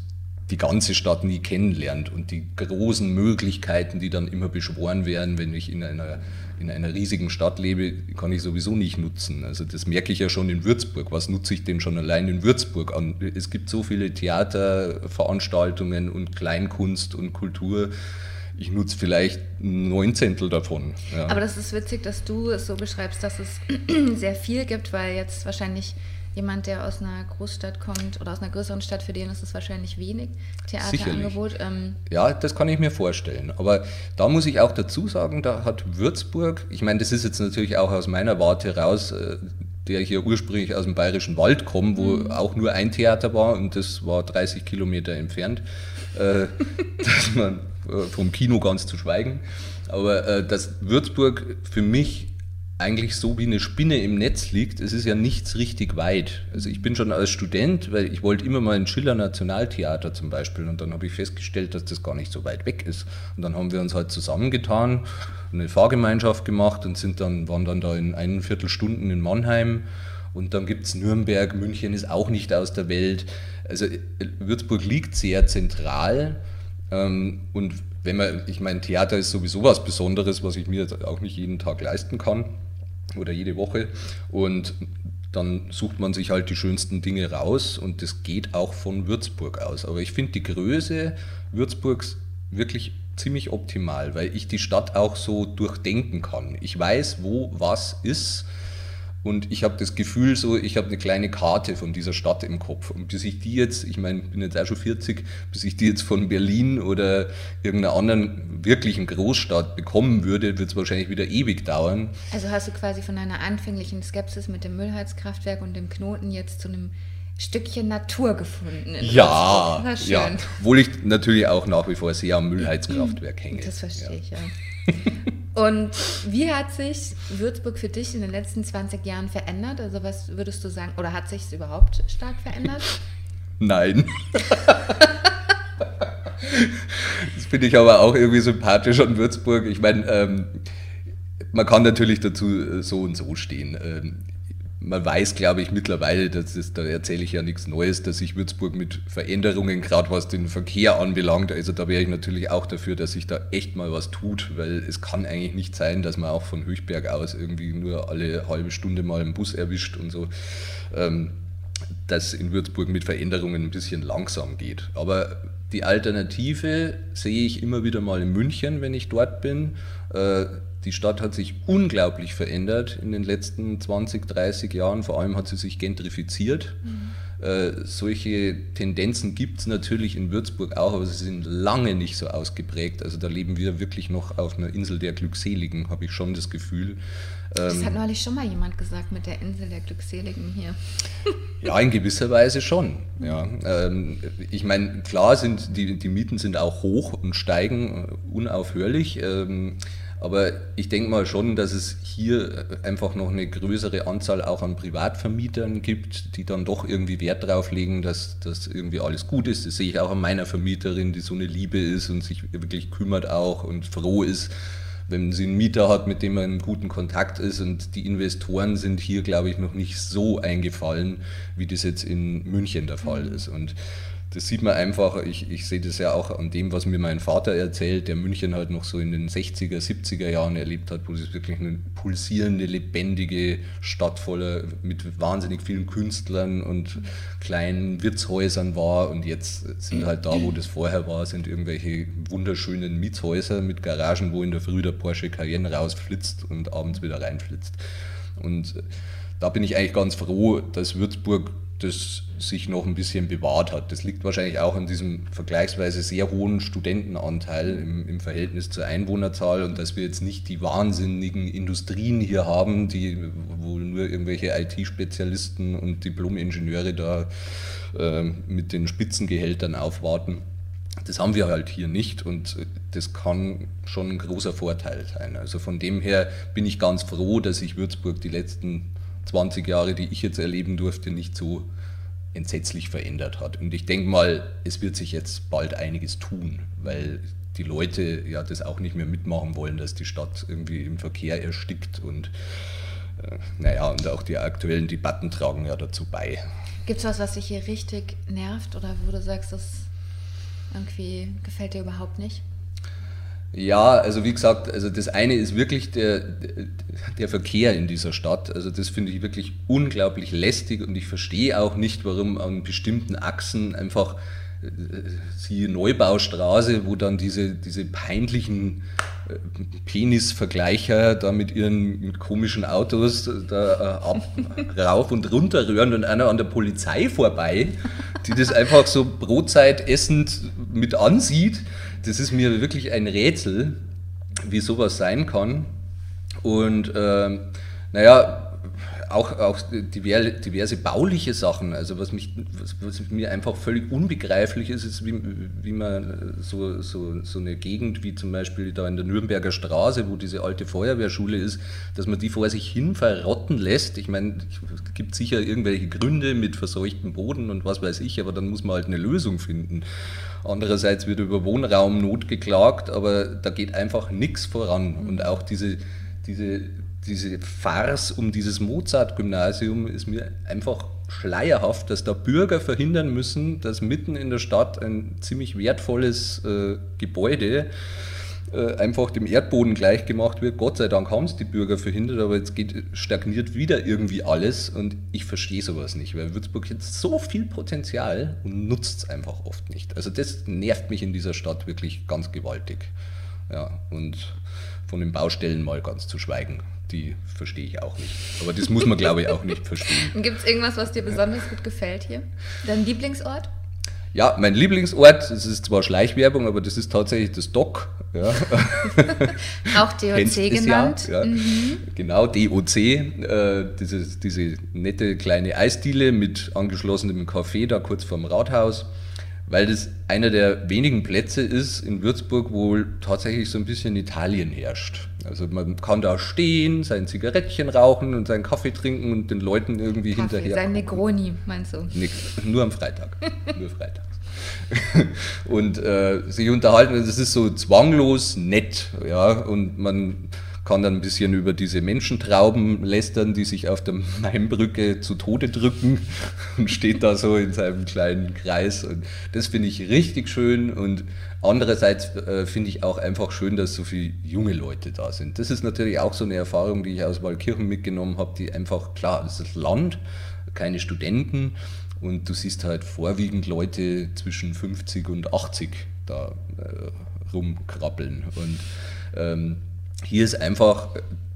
die ganze Stadt nie kennenlernt und die großen Möglichkeiten, die dann immer beschworen werden, wenn ich in einer, in einer riesigen Stadt lebe, kann ich sowieso nicht nutzen. Also das merke ich ja schon in Würzburg. Was nutze ich denn schon allein in Würzburg an? Es gibt so viele Theaterveranstaltungen und Kleinkunst und Kultur. Ich nutze vielleicht neun Zehntel davon. Ja. Aber das ist witzig, dass du es so beschreibst, dass es sehr viel gibt, weil jetzt wahrscheinlich jemand, der aus einer Großstadt kommt oder aus einer größeren Stadt, für den ist es wahrscheinlich wenig Theaterangebot. Ähm ja, das kann ich mir vorstellen. Aber da muss ich auch dazu sagen, da hat Würzburg, ich meine, das ist jetzt natürlich auch aus meiner Warte raus, äh, der hier ursprünglich aus dem Bayerischen Wald kommt, wo mhm. auch nur ein Theater war und das war 30 Kilometer entfernt, äh, dass man vom Kino ganz zu schweigen. Aber äh, dass Würzburg für mich eigentlich so wie eine Spinne im Netz liegt. Es ist ja nichts richtig weit. Also ich bin schon als Student, weil ich wollte immer mal ein Schiller Nationaltheater zum Beispiel und dann habe ich festgestellt, dass das gar nicht so weit weg ist. Und dann haben wir uns halt zusammengetan, eine Fahrgemeinschaft gemacht und sind dann, waren dann da in einen Viertelstunden in Mannheim. Und dann gibt es Nürnberg, München ist auch nicht aus der Welt. Also Würzburg liegt sehr zentral. Ähm, und wenn man, ich meine, Theater ist sowieso was Besonderes, was ich mir auch nicht jeden Tag leisten kann oder jede Woche. Und dann sucht man sich halt die schönsten Dinge raus und das geht auch von Würzburg aus. Aber ich finde die Größe Würzburgs wirklich ziemlich optimal, weil ich die Stadt auch so durchdenken kann. Ich weiß, wo was ist und ich habe das Gefühl, so, ich habe eine kleine Karte von dieser Stadt im Kopf. Und bis ich die jetzt, ich meine, ich bin jetzt auch schon 40, bis ich die jetzt von Berlin oder irgendeiner anderen wirklichen Großstadt bekommen würde, wird es wahrscheinlich wieder ewig dauern. Also hast du quasi von einer anfänglichen Skepsis mit dem Müllheizkraftwerk und dem Knoten jetzt zu einem Stückchen Natur gefunden. Ja, ja. Obwohl ich natürlich auch nach wie vor sehr am Müllheizkraftwerk hänge. Das verstehe ja. ich, ja. Und wie hat sich Würzburg für dich in den letzten 20 Jahren verändert? Also was würdest du sagen, oder hat sich es überhaupt stark verändert? Nein. das finde ich aber auch irgendwie sympathisch an Würzburg. Ich meine, ähm, man kann natürlich dazu äh, so und so stehen. Ähm, man weiß, glaube ich, mittlerweile, das, da erzähle ich ja nichts Neues, dass sich Würzburg mit Veränderungen, gerade was den Verkehr anbelangt, also da wäre ich natürlich auch dafür, dass sich da echt mal was tut, weil es kann eigentlich nicht sein, dass man auch von Höchberg aus irgendwie nur alle halbe Stunde mal einen Bus erwischt und so. Ähm, dass in Würzburg mit Veränderungen ein bisschen langsam geht. Aber die Alternative sehe ich immer wieder mal in München, wenn ich dort bin. Die Stadt hat sich unglaublich verändert in den letzten 20, 30 Jahren. Vor allem hat sie sich gentrifiziert. Mhm. Äh, solche Tendenzen gibt es natürlich in Würzburg auch, aber sie sind lange nicht so ausgeprägt. Also da leben wir wirklich noch auf einer Insel der Glückseligen, habe ich schon das Gefühl. Das hat ähm, neulich schon mal jemand gesagt mit der Insel der Glückseligen hier. Ja, in gewisser Weise schon. Ja. Ähm, ich meine, klar sind die, die Mieten sind auch hoch und steigen äh, unaufhörlich. Aber ich denke mal schon, dass es hier einfach noch eine größere Anzahl auch an Privatvermietern gibt, die dann doch irgendwie Wert darauf legen, dass das irgendwie alles gut ist. Das sehe ich auch an meiner Vermieterin, die so eine Liebe ist und sich wirklich kümmert auch und froh ist, wenn sie einen Mieter hat, mit dem man in guten Kontakt ist. Und die Investoren sind hier, glaube ich, noch nicht so eingefallen, wie das jetzt in München der Fall mhm. ist. Und das sieht man einfach, ich, ich sehe das ja auch an dem, was mir mein Vater erzählt, der München halt noch so in den 60er, 70er Jahren erlebt hat, wo es wirklich eine pulsierende, lebendige Stadt voller mit wahnsinnig vielen Künstlern und kleinen Wirtshäusern war. Und jetzt sind halt da, wo das vorher war, sind irgendwelche wunderschönen Mietshäuser mit Garagen, wo in der Früh der Porsche Cayenne rausflitzt und abends wieder reinflitzt. Und da bin ich eigentlich ganz froh, dass Würzburg das sich noch ein bisschen bewahrt hat. Das liegt wahrscheinlich auch an diesem vergleichsweise sehr hohen Studentenanteil im, im, Verhältnis zur Einwohnerzahl und dass wir jetzt nicht die wahnsinnigen Industrien hier haben, die, wo nur irgendwelche IT-Spezialisten und Diplom-Ingenieure da äh, mit den Spitzengehältern aufwarten. Das haben wir halt hier nicht und das kann schon ein großer Vorteil sein. Also von dem her bin ich ganz froh, dass sich Würzburg die letzten 20 Jahre, die ich jetzt erleben durfte, nicht so entsetzlich verändert hat. Und ich denke mal, es wird sich jetzt bald einiges tun, weil die Leute ja das auch nicht mehr mitmachen wollen, dass die Stadt irgendwie im Verkehr erstickt und äh, naja, und auch die aktuellen Debatten tragen ja dazu bei. Gibt es was, was dich hier richtig nervt oder wo du sagst, das irgendwie gefällt dir überhaupt nicht? Ja, also wie gesagt, also das eine ist wirklich der, der Verkehr in dieser Stadt. Also das finde ich wirklich unglaublich lästig und ich verstehe auch nicht, warum an bestimmten Achsen einfach äh, siehe Neubaustraße, wo dann diese, diese peinlichen äh, Penisvergleicher da mit ihren komischen Autos da äh, ab, rauf und runter rühren und einer an der Polizei vorbei, die das einfach so Brotzeit essend mit ansieht das ist mir wirklich ein Rätsel, wie sowas sein kann. Und äh, naja, auch, auch diverse, bauliche Sachen, also was, mich, was, was, mir einfach völlig unbegreiflich ist, ist, wie, wie man so, so, so eine Gegend wie zum Beispiel da in der Nürnberger Straße, wo diese alte Feuerwehrschule ist, dass man die vor sich hin verrotten lässt. Ich meine, es gibt sicher irgendwelche Gründe mit verseuchtem Boden und was weiß ich, aber dann muss man halt eine Lösung finden. Andererseits wird über Wohnraumnot geklagt, aber da geht einfach nichts voran. Und auch diese, diese, diese Farce um dieses Mozart-Gymnasium ist mir einfach schleierhaft, dass da Bürger verhindern müssen, dass mitten in der Stadt ein ziemlich wertvolles äh, Gebäude äh, einfach dem Erdboden gleichgemacht wird. Gott sei Dank haben es die Bürger verhindert, aber jetzt geht, stagniert wieder irgendwie alles und ich verstehe sowas nicht, weil Würzburg hat so viel Potenzial und nutzt es einfach oft nicht. Also das nervt mich in dieser Stadt wirklich ganz gewaltig. Ja, und von den Baustellen mal ganz zu schweigen, die verstehe ich auch nicht. Aber das muss man, glaube ich, auch nicht verstehen. Gibt es irgendwas, was dir besonders gut gefällt hier? Dein Lieblingsort? Ja, mein Lieblingsort, das ist zwar Schleichwerbung, aber das ist tatsächlich das DOC. Ja. Auch DOC genannt. Ja. Mhm. Genau, DOC, äh, diese, diese nette kleine Eisdiele mit angeschlossenem Café da kurz vorm Rathaus weil das einer der wenigen Plätze ist in Würzburg, wo tatsächlich so ein bisschen Italien herrscht. Also man kann da stehen, sein Zigarettchen rauchen und seinen Kaffee trinken und den Leuten irgendwie Kaffee, hinterher. Sein Negroni, meinst du? Nix, nur am Freitag. nur freitags. und äh, sich unterhalten, das ist so zwanglos nett, ja, und man kann dann ein bisschen über diese Menschentrauben lästern, die sich auf der Mainbrücke zu Tode drücken und steht da so in seinem kleinen Kreis. Und das finde ich richtig schön. Und andererseits äh, finde ich auch einfach schön, dass so viele junge Leute da sind. Das ist natürlich auch so eine Erfahrung, die ich aus Walkirchen mitgenommen habe, die einfach, klar, das ist Land, keine Studenten. Und du siehst halt vorwiegend Leute zwischen 50 und 80 da äh, rumkrabbeln. Und ähm, hier ist einfach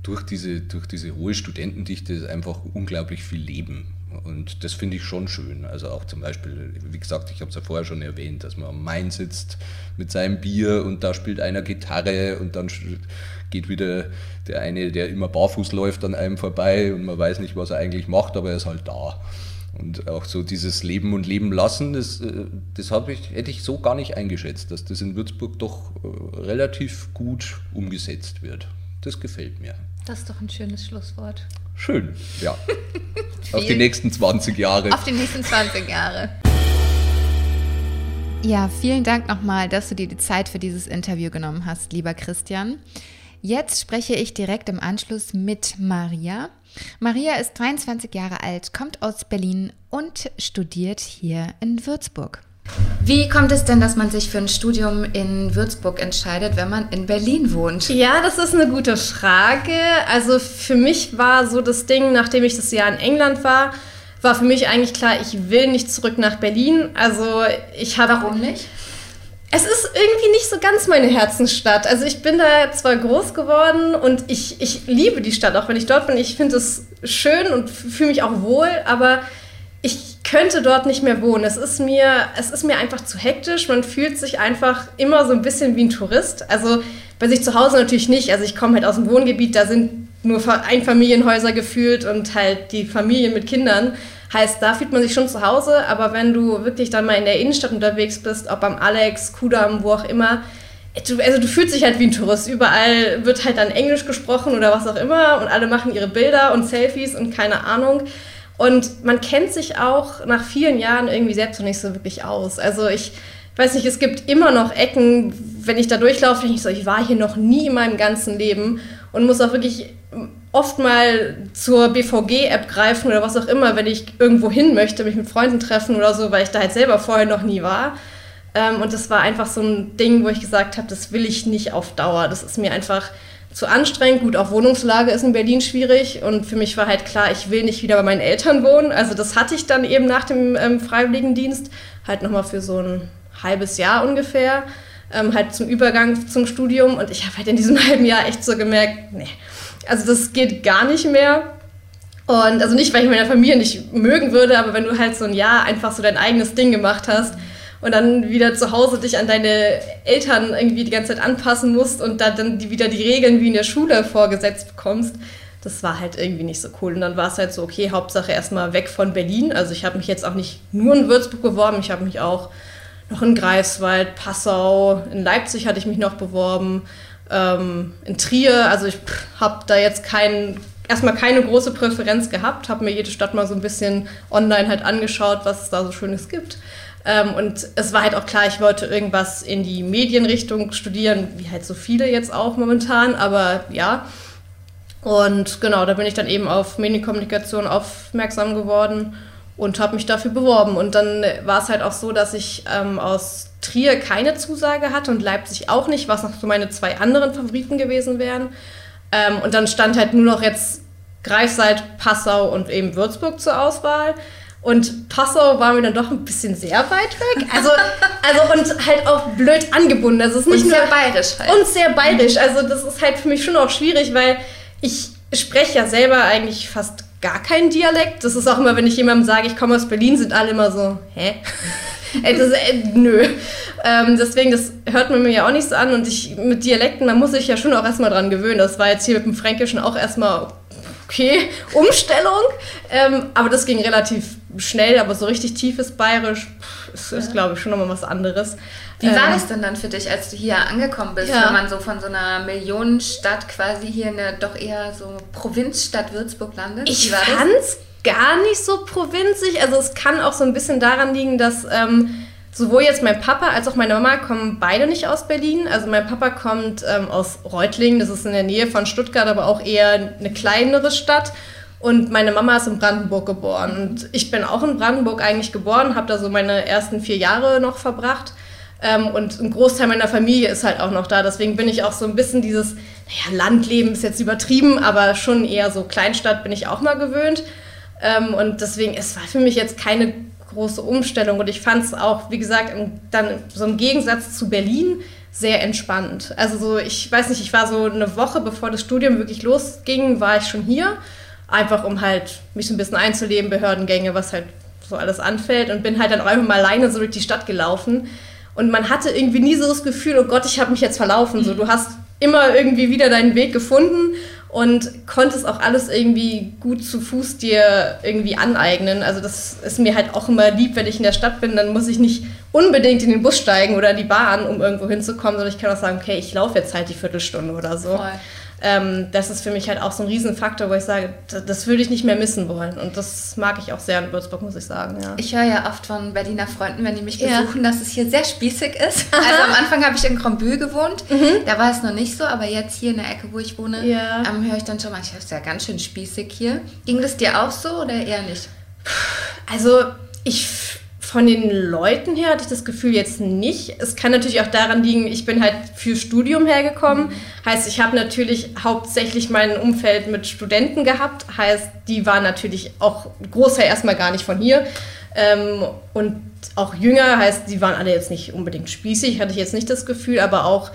durch diese, durch diese hohe Studentendichte ist einfach unglaublich viel Leben. Und das finde ich schon schön. Also auch zum Beispiel, wie gesagt, ich habe es ja vorher schon erwähnt, dass man am Main sitzt mit seinem Bier und da spielt einer Gitarre und dann geht wieder der eine, der immer barfuß läuft, an einem vorbei und man weiß nicht, was er eigentlich macht, aber er ist halt da. Und auch so dieses Leben und Leben lassen, das, äh, das ich, hätte ich so gar nicht eingeschätzt, dass das in Würzburg doch äh, relativ gut umgesetzt wird. Das gefällt mir. Das ist doch ein schönes Schlusswort. Schön, ja. auf die nächsten 20 Jahre. Auf die nächsten 20 Jahre. Ja, vielen Dank nochmal, dass du dir die Zeit für dieses Interview genommen hast, lieber Christian. Jetzt spreche ich direkt im Anschluss mit Maria. Maria ist 23 Jahre alt, kommt aus Berlin und studiert hier in Würzburg. Wie kommt es denn, dass man sich für ein Studium in Würzburg entscheidet, wenn man in Berlin wohnt? Ja, das ist eine gute Frage. Also für mich war so das Ding, nachdem ich das Jahr in England war, war für mich eigentlich klar, ich will nicht zurück nach Berlin. Also ich habe. Warum nicht? Es ist irgendwie nicht so ganz meine Herzensstadt. Also ich bin da zwar groß geworden und ich, ich liebe die Stadt, auch wenn ich dort bin. Ich finde es schön und fühle mich auch wohl, aber ich könnte dort nicht mehr wohnen. Es ist, mir, es ist mir einfach zu hektisch. Man fühlt sich einfach immer so ein bisschen wie ein Tourist. Also bei sich zu Hause natürlich nicht. Also ich komme halt aus dem Wohngebiet, da sind nur Einfamilienhäuser gefühlt und halt die Familien mit Kindern. Heißt, da fühlt man sich schon zu Hause, aber wenn du wirklich dann mal in der Innenstadt unterwegs bist, ob am Alex, Kudam, wo auch immer, du, also du fühlst dich halt wie ein Tourist. Überall wird halt dann Englisch gesprochen oder was auch immer und alle machen ihre Bilder und Selfies und keine Ahnung. Und man kennt sich auch nach vielen Jahren irgendwie selbst noch nicht so wirklich aus. Also ich weiß nicht, es gibt immer noch Ecken, wenn ich da durchlaufe, denke ich so, ich war hier noch nie in meinem ganzen Leben und muss auch wirklich oft mal zur BVG-App greifen oder was auch immer, wenn ich irgendwo hin möchte, mich mit Freunden treffen oder so, weil ich da halt selber vorher noch nie war. Ähm, und das war einfach so ein Ding, wo ich gesagt habe, das will ich nicht auf Dauer. Das ist mir einfach zu anstrengend. Gut, auch Wohnungslage ist in Berlin schwierig und für mich war halt klar, ich will nicht wieder bei meinen Eltern wohnen. Also das hatte ich dann eben nach dem ähm, Freiwilligendienst, halt nochmal für so ein halbes Jahr ungefähr, ähm, halt zum Übergang zum Studium und ich habe halt in diesem halben Jahr echt so gemerkt, nee, also das geht gar nicht mehr. Und also nicht, weil ich meine Familie nicht mögen würde, aber wenn du halt so ein Jahr einfach so dein eigenes Ding gemacht hast und dann wieder zu Hause dich an deine Eltern irgendwie die ganze Zeit anpassen musst und da dann die, wieder die Regeln wie in der Schule vorgesetzt bekommst, das war halt irgendwie nicht so cool. Und dann war es halt so, okay, Hauptsache erstmal weg von Berlin. Also ich habe mich jetzt auch nicht nur in Würzburg beworben, ich habe mich auch noch in Greifswald, Passau, in Leipzig hatte ich mich noch beworben ähm, in Trier. Also ich habe da jetzt kein, erstmal keine große Präferenz gehabt, habe mir jede Stadt mal so ein bisschen online halt angeschaut, was es da so Schönes gibt. Ähm, und es war halt auch klar, ich wollte irgendwas in die Medienrichtung studieren, wie halt so viele jetzt auch momentan, aber ja. Und genau, da bin ich dann eben auf Medienkommunikation aufmerksam geworden und habe mich dafür beworben. Und dann war es halt auch so, dass ich ähm, aus Trier keine Zusage hatte und Leipzig auch nicht, was noch so meine zwei anderen Favoriten gewesen wären. Ähm, und dann stand halt nur noch jetzt Greifswald, Passau und eben Würzburg zur Auswahl. Und Passau war mir dann doch ein bisschen sehr weit weg. Also, also und halt auch blöd angebunden. Also es ist nicht und sehr nur, bayerisch halt. Und sehr bayerisch. Also das ist halt für mich schon auch schwierig, weil ich spreche ja selber eigentlich fast gar keinen Dialekt. Das ist auch immer, wenn ich jemandem sage, ich komme aus Berlin, sind alle immer so, hä? Ey, das, ey, nö. Ähm, deswegen, das hört man mir ja auch nicht so an. Und ich mit Dialekten, man muss sich ja schon auch erstmal dran gewöhnen. Das war jetzt hier mit dem Fränkischen auch erstmal okay, Umstellung. Ähm, aber das ging relativ schnell, aber so richtig tiefes Bayerisch ist, ist glaube ich, schon nochmal was anderes. Wie war ähm, das denn dann für dich, als du hier angekommen bist, ja. wenn man so von so einer Millionenstadt quasi hier in eine doch eher so Provinzstadt Würzburg landet? Ich fand's gar nicht so provinzig. Also es kann auch so ein bisschen daran liegen, dass ähm, sowohl jetzt mein Papa als auch meine Mama kommen beide nicht aus Berlin. Also mein Papa kommt ähm, aus Reutlingen, das ist in der Nähe von Stuttgart, aber auch eher eine kleinere Stadt. Und meine Mama ist in Brandenburg geboren. Und ich bin auch in Brandenburg eigentlich geboren, habe da so meine ersten vier Jahre noch verbracht. Ähm, und ein Großteil meiner Familie ist halt auch noch da. Deswegen bin ich auch so ein bisschen dieses, naja, Landleben ist jetzt übertrieben, aber schon eher so Kleinstadt bin ich auch mal gewöhnt. Ähm, und deswegen, es war für mich jetzt keine große Umstellung. Und ich fand es auch, wie gesagt, dann so im Gegensatz zu Berlin sehr entspannt. Also so, ich weiß nicht, ich war so eine Woche, bevor das Studium wirklich losging, war ich schon hier. Einfach um halt mich so ein bisschen einzuleben, Behördengänge, was halt so alles anfällt. Und bin halt dann auch einfach mal alleine so durch die Stadt gelaufen. Und man hatte irgendwie nie so das Gefühl, oh Gott, ich habe mich jetzt verlaufen. So, du hast immer irgendwie wieder deinen Weg gefunden und konntest auch alles irgendwie gut zu Fuß dir irgendwie aneignen. Also das ist mir halt auch immer lieb, wenn ich in der Stadt bin, dann muss ich nicht unbedingt in den Bus steigen oder die Bahn, um irgendwo hinzukommen, sondern ich kann auch sagen, okay, ich laufe jetzt halt die Viertelstunde oder so. Voll ähm, das ist für mich halt auch so ein Riesenfaktor, wo ich sage, das würde ich nicht mehr missen wollen. Und das mag ich auch sehr in Würzburg, muss ich sagen. Ja. Ich höre ja oft von Berliner Freunden, wenn die mich besuchen, ja. dass es hier sehr spießig ist. Also am Anfang habe ich in Grombühl gewohnt, mhm. da war es noch nicht so, aber jetzt hier in der Ecke, wo ich wohne, ja. ähm, höre ich dann schon mal, ich ist ja ganz schön spießig hier. Ging das dir auch so oder eher nicht? Also ich von den Leuten her hatte ich das Gefühl jetzt nicht. Es kann natürlich auch daran liegen, ich bin halt für Studium hergekommen. Heißt, ich habe natürlich hauptsächlich mein Umfeld mit Studenten gehabt. Heißt, die waren natürlich auch Großteil erstmal gar nicht von hier. Ähm, und auch jünger, heißt, die waren alle jetzt nicht unbedingt spießig, hatte ich jetzt nicht das Gefühl, aber auch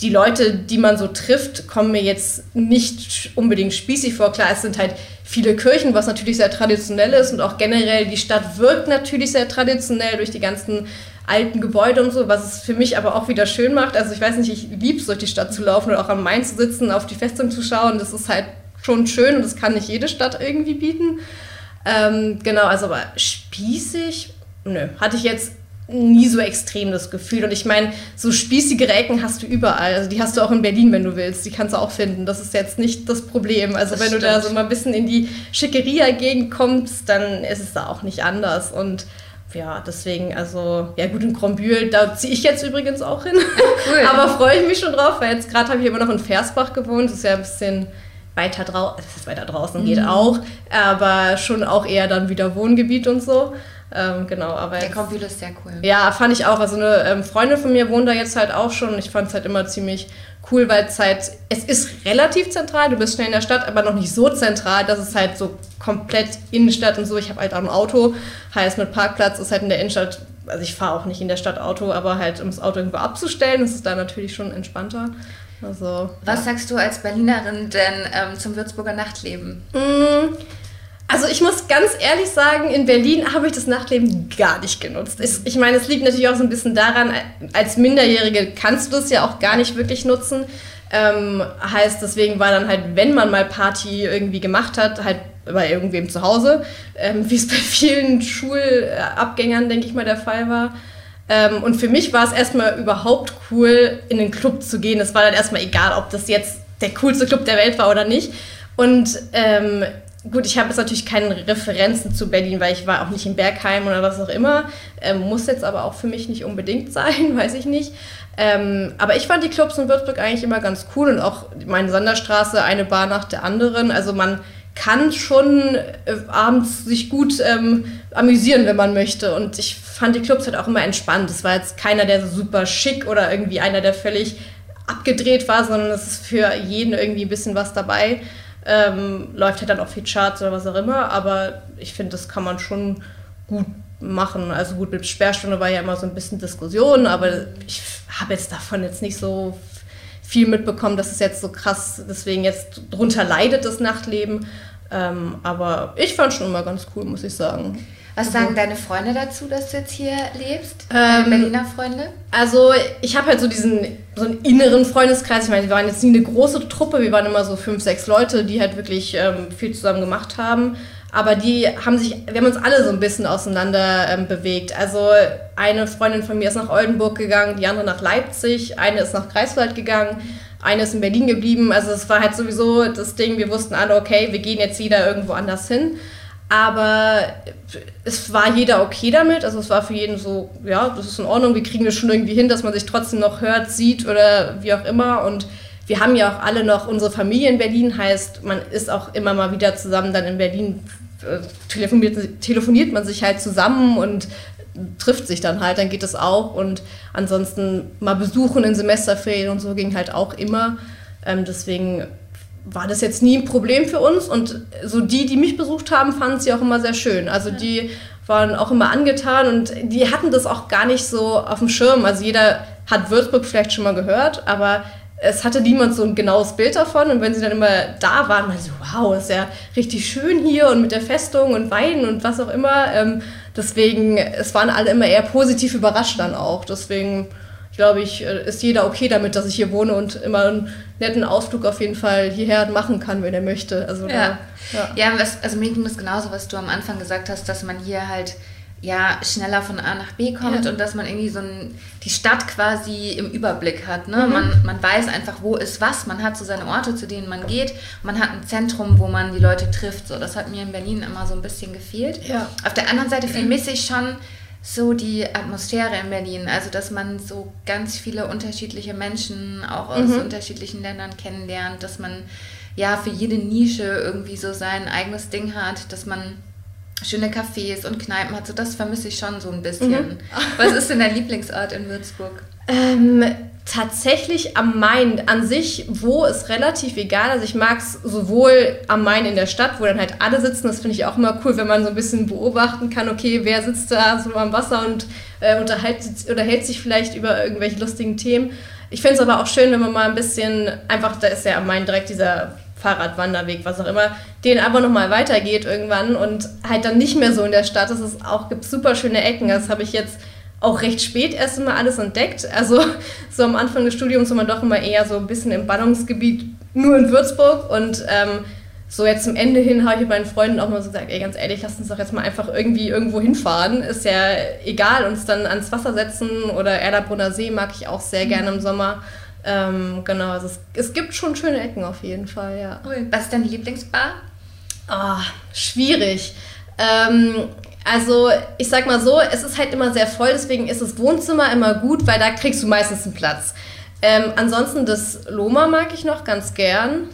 die Leute, die man so trifft, kommen mir jetzt nicht unbedingt spießig vor. Klar, es sind halt viele Kirchen, was natürlich sehr traditionell ist und auch generell die Stadt wirkt natürlich sehr traditionell durch die ganzen alten Gebäude und so, was es für mich aber auch wieder schön macht. Also ich weiß nicht, ich liebe es, durch die Stadt zu laufen oder auch am Main zu sitzen, auf die Festung zu schauen. Das ist halt schon schön und das kann nicht jede Stadt irgendwie bieten. Ähm, genau, also aber spießig, nö, hatte ich jetzt nie so extrem das Gefühl. Und ich meine, so spießige Ecken hast du überall. Also die hast du auch in Berlin, wenn du willst. Die kannst du auch finden. Das ist jetzt nicht das Problem. Also das wenn stimmt. du da so mal ein bisschen in die Schickeria-Gegend kommst, dann ist es da auch nicht anders. Und ja, deswegen, also, ja gut, in Krombühl, da ziehe ich jetzt übrigens auch hin. Cool. Aber freue ich mich schon drauf, weil jetzt gerade habe ich immer noch in Versbach gewohnt. Das ist ja ein bisschen weiter draußen, weiter draußen, geht mhm. auch, aber schon auch eher dann wieder Wohngebiet und so. Ähm, genau, aber der Kompil ist sehr cool. Ja, fand ich auch. Also eine ähm, Freundin von mir wohnt da jetzt halt auch schon. Ich fand es halt immer ziemlich cool, weil es halt, es ist relativ zentral, du bist schnell in der Stadt, aber noch nicht so zentral, dass es halt so komplett Innenstadt und so. Ich habe halt auch ein Auto, heißt mit Parkplatz ist halt in der Innenstadt, also ich fahre auch nicht in der Stadt Auto, aber halt um das Auto irgendwo abzustellen, ist da natürlich schon entspannter. Also, Was ja. sagst du als Berlinerin denn ähm, zum Würzburger Nachtleben? Mmh. Also ich muss ganz ehrlich sagen, in Berlin habe ich das Nachtleben gar nicht genutzt. Ich meine, es liegt natürlich auch so ein bisschen daran, als Minderjährige kannst du das ja auch gar nicht wirklich nutzen. Ähm, heißt, deswegen war dann halt, wenn man mal Party irgendwie gemacht hat, halt bei irgendwem zu Hause, ähm, wie es bei vielen Schulabgängern, denke ich mal, der Fall war. Ähm, und für mich war es erstmal überhaupt cool, in den Club zu gehen. Es war dann erstmal egal, ob das jetzt der coolste Club der Welt war oder nicht. Und ähm, gut, ich habe jetzt natürlich keine Referenzen zu Berlin, weil ich war auch nicht in Bergheim oder was auch immer. Ähm, muss jetzt aber auch für mich nicht unbedingt sein, weiß ich nicht. Ähm, aber ich fand die Clubs in Würzburg eigentlich immer ganz cool und auch meine Sonderstraße, eine Bar nach der anderen. Also man kann schon äh, abends sich gut ähm, amüsieren, wenn man möchte. Und ich fand die Clubs halt auch immer entspannt. Es war jetzt keiner, der super schick oder irgendwie einer, der völlig abgedreht war, sondern es ist für jeden irgendwie ein bisschen was dabei. Ähm, läuft halt dann auch viel Charts oder was auch immer, aber ich finde, das kann man schon gut machen. Also gut, mit Sperrstunde war ja immer so ein bisschen Diskussion, aber ich habe jetzt davon jetzt nicht so viel mitbekommen, dass es jetzt so krass deswegen jetzt drunter leidet, das Nachtleben. Ähm, aber ich fand schon immer ganz cool, muss ich sagen. Was sagen deine Freunde dazu, dass du jetzt hier lebst? Ähm, Berliner Freunde? Also ich habe halt so diesen so einen inneren Freundeskreis. Ich meine, wir waren jetzt nie eine große Truppe, wir waren immer so fünf, sechs Leute, die halt wirklich ähm, viel zusammen gemacht haben. Aber die haben sich, wir haben uns alle so ein bisschen auseinander ähm, bewegt. Also eine Freundin von mir ist nach Oldenburg gegangen, die andere nach Leipzig, eine ist nach Greifswald gegangen, eine ist in Berlin geblieben. Also es war halt sowieso das Ding, wir wussten alle, okay, wir gehen jetzt wieder irgendwo anders hin. Aber es war jeder okay damit. Also es war für jeden so, ja, das ist in Ordnung, wir kriegen das schon irgendwie hin, dass man sich trotzdem noch hört, sieht oder wie auch immer. Und wir haben ja auch alle noch unsere Familie in Berlin, heißt, man ist auch immer mal wieder zusammen dann in Berlin, äh, telefoniert, telefoniert man sich halt zusammen und trifft sich dann halt, dann geht es auch. Und ansonsten mal besuchen in Semesterferien und so ging halt auch immer. Ähm, deswegen war das jetzt nie ein Problem für uns. Und so die, die mich besucht haben, fanden sie auch immer sehr schön. Also die waren auch immer angetan und die hatten das auch gar nicht so auf dem Schirm. Also jeder hat Würzburg vielleicht schon mal gehört, aber es hatte niemand so ein genaues Bild davon. Und wenn sie dann immer da waren, waren sie, wow, ist ja richtig schön hier und mit der Festung und Wein und was auch immer. Ähm, deswegen, es waren alle immer eher positiv überrascht dann auch. Deswegen glaube ich, äh, ist jeder okay damit, dass ich hier wohne und immer einen netten Ausflug auf jeden Fall hierher machen kann, wenn er möchte. Also ja, da, ja. ja was, also mir ging das genauso, was du am Anfang gesagt hast, dass man hier halt ja schneller von A nach B kommt ja. und dass man irgendwie so ein, die Stadt quasi im Überblick hat. Ne? Mhm. Man, man weiß einfach, wo ist was, man hat so seine Orte, zu denen man geht, man hat ein Zentrum, wo man die Leute trifft. So, das hat mir in Berlin immer so ein bisschen gefehlt. Ja. Auf der anderen Seite vermisse ich schon so die Atmosphäre in Berlin. Also, dass man so ganz viele unterschiedliche Menschen auch aus mhm. unterschiedlichen Ländern kennenlernt, dass man ja für jede Nische irgendwie so sein eigenes Ding hat, dass man schöne Cafés und Kneipen hat. So, das vermisse ich schon so ein bisschen. Mhm. Was ist denn dein Lieblingsort in Würzburg? Ähm, tatsächlich am Main an sich, wo ist relativ egal. Also ich mag es sowohl am Main in der Stadt, wo dann halt alle sitzen. Das finde ich auch immer cool, wenn man so ein bisschen beobachten kann, okay, wer sitzt da so am Wasser und äh, unterhält, sich vielleicht über irgendwelche lustigen Themen. Ich finde es aber auch schön, wenn man mal ein bisschen, einfach, da ist ja am Main direkt dieser Fahrradwanderweg, was auch immer, den aber nochmal weitergeht irgendwann und halt dann nicht mehr so in der Stadt. Es ist auch, gibt super schöne Ecken. Das habe ich jetzt auch recht spät erst immer alles entdeckt. Also so am Anfang des Studiums war man doch immer eher so ein bisschen im Ballungsgebiet, nur in Würzburg. Und ähm, so jetzt zum Ende hin habe ich mit meinen Freunden auch mal so gesagt, ey, ganz ehrlich, lass uns doch jetzt mal einfach irgendwie irgendwo hinfahren. Ist ja egal, uns dann ans Wasser setzen oder Erlabrunner See mag ich auch sehr gerne im Sommer. Ähm, genau, also es, es, gibt schon schöne Ecken auf jeden Fall, ja. Cool. Was ist deine Lieblingsbar? Oh, schwierig. Ähm, also ich sag mal so, es ist halt immer sehr voll, deswegen ist das Wohnzimmer immer gut, weil da kriegst du meistens einen Platz. Ähm, ansonsten das Loma mag ich noch ganz gern.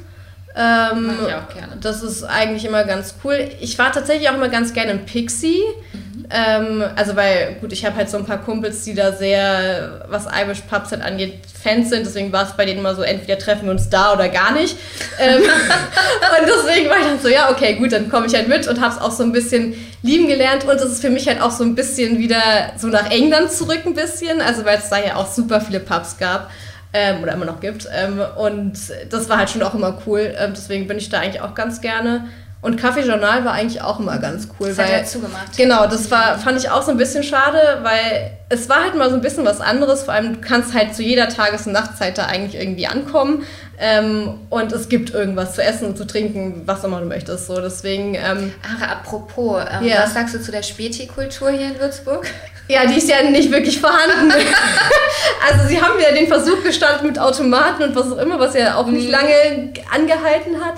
Ähm, mag ich auch gerne. Das ist eigentlich immer ganz cool. Ich war tatsächlich auch immer ganz gerne im Pixie. Mhm. Ähm, also weil, gut, ich habe halt so ein paar Kumpels, die da sehr, was Irish Pubs halt angeht, Fans sind. Deswegen war es bei denen immer so, entweder treffen wir uns da oder gar nicht. Ähm, und deswegen war ich dann so, ja, okay, gut, dann komme ich halt mit und habe es auch so ein bisschen lieben gelernt. Und es ist für mich halt auch so ein bisschen wieder so nach England zurück ein bisschen. Also weil es da ja auch super viele Pubs gab. Ähm, oder immer noch gibt. Ähm, und das war halt schon auch immer cool. Ähm, deswegen bin ich da eigentlich auch ganz gerne. Und Kaffeejournal war eigentlich auch immer ganz cool. Das weil, hat ja zugemacht. Genau, das war, fand ich auch so ein bisschen schade, weil es war halt mal so ein bisschen was anderes. Vor allem, du kannst halt zu jeder Tages- und Nachtzeit da eigentlich irgendwie ankommen. Ähm, und es gibt irgendwas zu essen und zu trinken, was immer du möchtest. So, deswegen. Ähm, Ach, apropos, ähm, yeah. was sagst du zu der Späti-Kultur hier in Würzburg? Ja, die ist ja nicht wirklich vorhanden. also sie haben ja den Versuch gestartet mit Automaten und was auch immer, was ja auch nicht mhm. lange angehalten hat.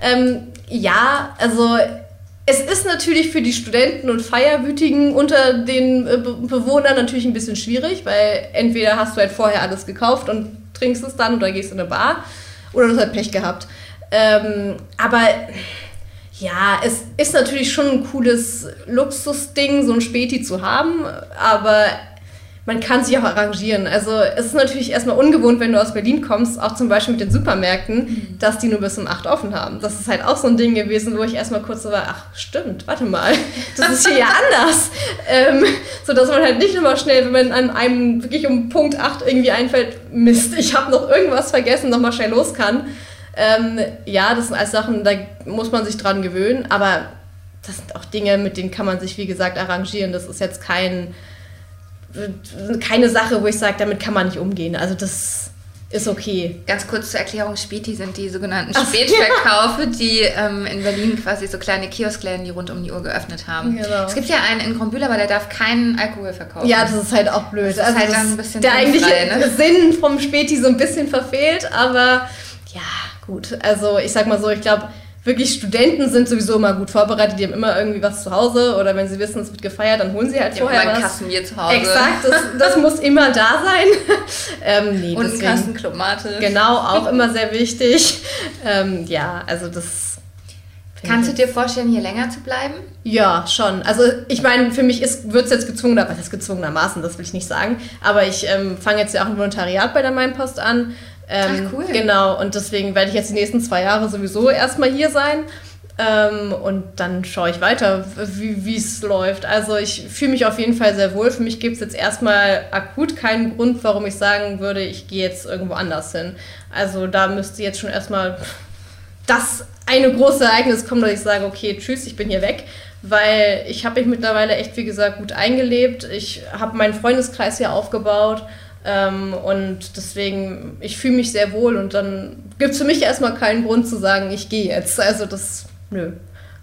Ähm, ja, also es ist natürlich für die Studenten und Feierwütigen unter den äh, Be Bewohnern natürlich ein bisschen schwierig, weil entweder hast du halt vorher alles gekauft und trinkst es dann oder gehst in eine Bar oder du hast halt Pech gehabt. Ähm, aber ja, es ist natürlich schon ein cooles Luxusding, so ein Späti zu haben, aber man kann sich auch arrangieren. Also es ist natürlich erstmal ungewohnt, wenn du aus Berlin kommst, auch zum Beispiel mit den Supermärkten, mhm. dass die nur bis um 8 offen haben. Das ist halt auch so ein Ding gewesen, wo ich erstmal kurz so war, ach stimmt, warte mal, das ist hier ja anders. Ähm, so dass man halt nicht immer schnell, wenn an einem wirklich um Punkt 8 irgendwie einfällt, Mist, ich habe noch irgendwas vergessen, nochmal schnell los kann. Ähm, ja, das sind alles Sachen, da muss man sich dran gewöhnen, aber das sind auch Dinge, mit denen kann man sich, wie gesagt, arrangieren. Das ist jetzt kein keine Sache, wo ich sage, damit kann man nicht umgehen. Also das ist okay. Ganz kurz zur Erklärung, Späti sind die sogenannten Spätverkaufe, ja. die ähm, in Berlin quasi so kleine Kioskläden, die rund um die Uhr geöffnet haben. Genau. Es gibt ja einen in Grombühl, aber der darf keinen Alkohol verkaufen. Ja, das ist halt auch blöd. Das ist also halt dann ein bisschen der eigentliche ne? Sinn vom Späti so ein bisschen verfehlt, aber ja, gut. Also ich sag mal so, ich glaube, wirklich Studenten sind sowieso immer gut vorbereitet, die haben immer irgendwie was zu Hause oder wenn sie wissen, es wird gefeiert, dann holen sie halt Die vorher haben ein was. Kassenbier zu Hause. Exakt, das, das muss immer da sein. ähm, nee, Und ein deswegen- Kassenclub Mate. Genau, auch immer sehr wichtig. Ähm, ja, also das. Kannst du dir vorstellen, hier länger zu bleiben? Ja, schon. Also ich meine, für mich wird es jetzt gezwungen, was ist gezwungenermaßen, das will ich nicht sagen. Aber ich ähm, fange jetzt ja auch ein Volontariat bei der Mainpost an. Ähm, Ach, cool. Genau, und deswegen werde ich jetzt die nächsten zwei Jahre sowieso erstmal hier sein. Ähm, und dann schaue ich weiter, wie es läuft. Also ich fühle mich auf jeden Fall sehr wohl. Für mich gibt es jetzt erstmal akut keinen Grund, warum ich sagen würde, ich gehe jetzt irgendwo anders hin. Also da müsste jetzt schon erstmal das eine große Ereignis kommen, dass ich sage, okay, tschüss, ich bin hier weg. Weil ich habe mich mittlerweile echt, wie gesagt, gut eingelebt. Ich habe meinen Freundeskreis hier aufgebaut. Ähm, und deswegen, ich fühle mich sehr wohl und dann gibt es für mich erstmal keinen Grund zu sagen, ich gehe jetzt. Also das, nö,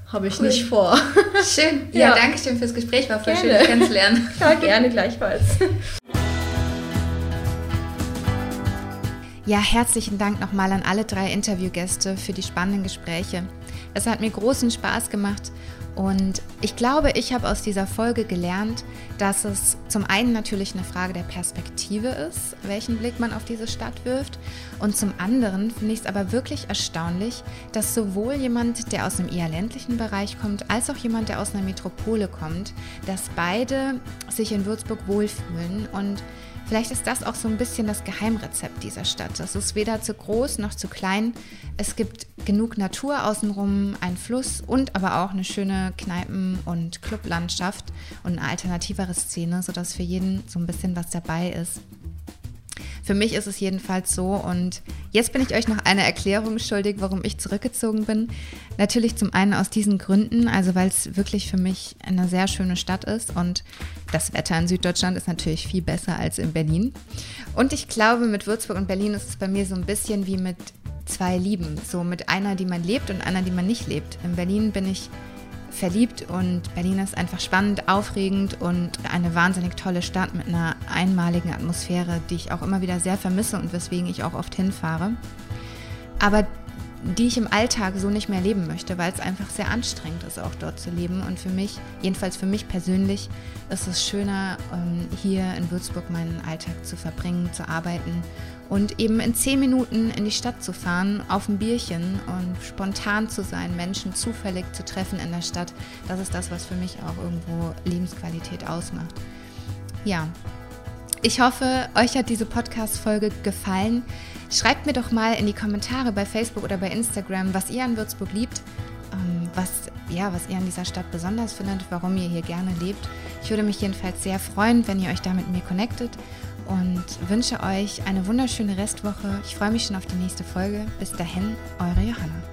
habe ich Cool. nicht vor. Schön. Ja, Ja. danke schön fürs Gespräch. War voll schön, Gerne. dich kennenzulernen. ja, gerne gleichfalls. Ja, herzlichen Dank nochmal an alle drei Interviewgäste für die spannenden Gespräche. Es hat mir großen Spaß gemacht und ich glaube, ich habe aus dieser Folge gelernt, dass es zum einen natürlich eine Frage der Perspektive ist, welchen Blick man auf diese Stadt wirft. Und zum anderen finde ich es aber wirklich erstaunlich, dass sowohl jemand, der aus einem eher ländlichen Bereich kommt, als auch jemand, der aus einer Metropole kommt, dass beide sich in Würzburg wohlfühlen. Und Vielleicht ist das auch so ein bisschen das Geheimrezept dieser Stadt. Es ist weder zu groß noch zu klein. Es gibt genug Natur außenrum, ein Fluss und aber auch eine schöne Kneipen- und Clublandschaft und eine alternativere Szene, sodass für jeden so ein bisschen was dabei ist. Für mich ist es jedenfalls so und jetzt bin ich euch noch eine Erklärung schuldig, warum ich zurückgezogen bin. Natürlich zum einen aus diesen Gründen, also weil es wirklich für mich eine sehr schöne Stadt ist und das Wetter in Süddeutschland ist natürlich viel besser als in Berlin. Und ich glaube, mit Würzburg und Berlin ist es bei mir so ein bisschen wie mit zwei Lieben, so mit einer, die man lebt und einer, die man nicht lebt. In Berlin bin ich verliebt und Berlin ist einfach spannend, aufregend und eine wahnsinnig tolle Stadt mit einer einmaligen Atmosphäre, die ich auch immer wieder sehr vermisse und weswegen ich auch oft hinfahre. Aber die ich im Alltag so nicht mehr leben möchte, weil es einfach sehr anstrengend ist, auch dort zu leben. Und für mich, jedenfalls für mich persönlich, ist es schöner, ähm, hier in Würzburg meinen Alltag zu verbringen, zu arbeiten und eben in zehn Minuten in die Stadt zu fahren, auf ein Bierchen und spontan zu sein, Menschen zufällig zu treffen in der Stadt. Das ist das, was für mich auch irgendwo Lebensqualität ausmacht. Ja, ich hoffe, euch hat diese Podcast-Folge gefallen. Schreibt mir doch mal in die Kommentare bei Facebook oder bei Instagram, was ihr an Würzburg liebt, ähm, was, ja, was ihr an dieser Stadt besonders findet, warum ihr hier gerne lebt. Ich würde mich jedenfalls sehr freuen, wenn ihr euch da mit mir connectet und wünsche euch eine wunderschöne Restwoche. Ich freue mich schon auf die nächste Folge. Bis dahin, eure Johanna.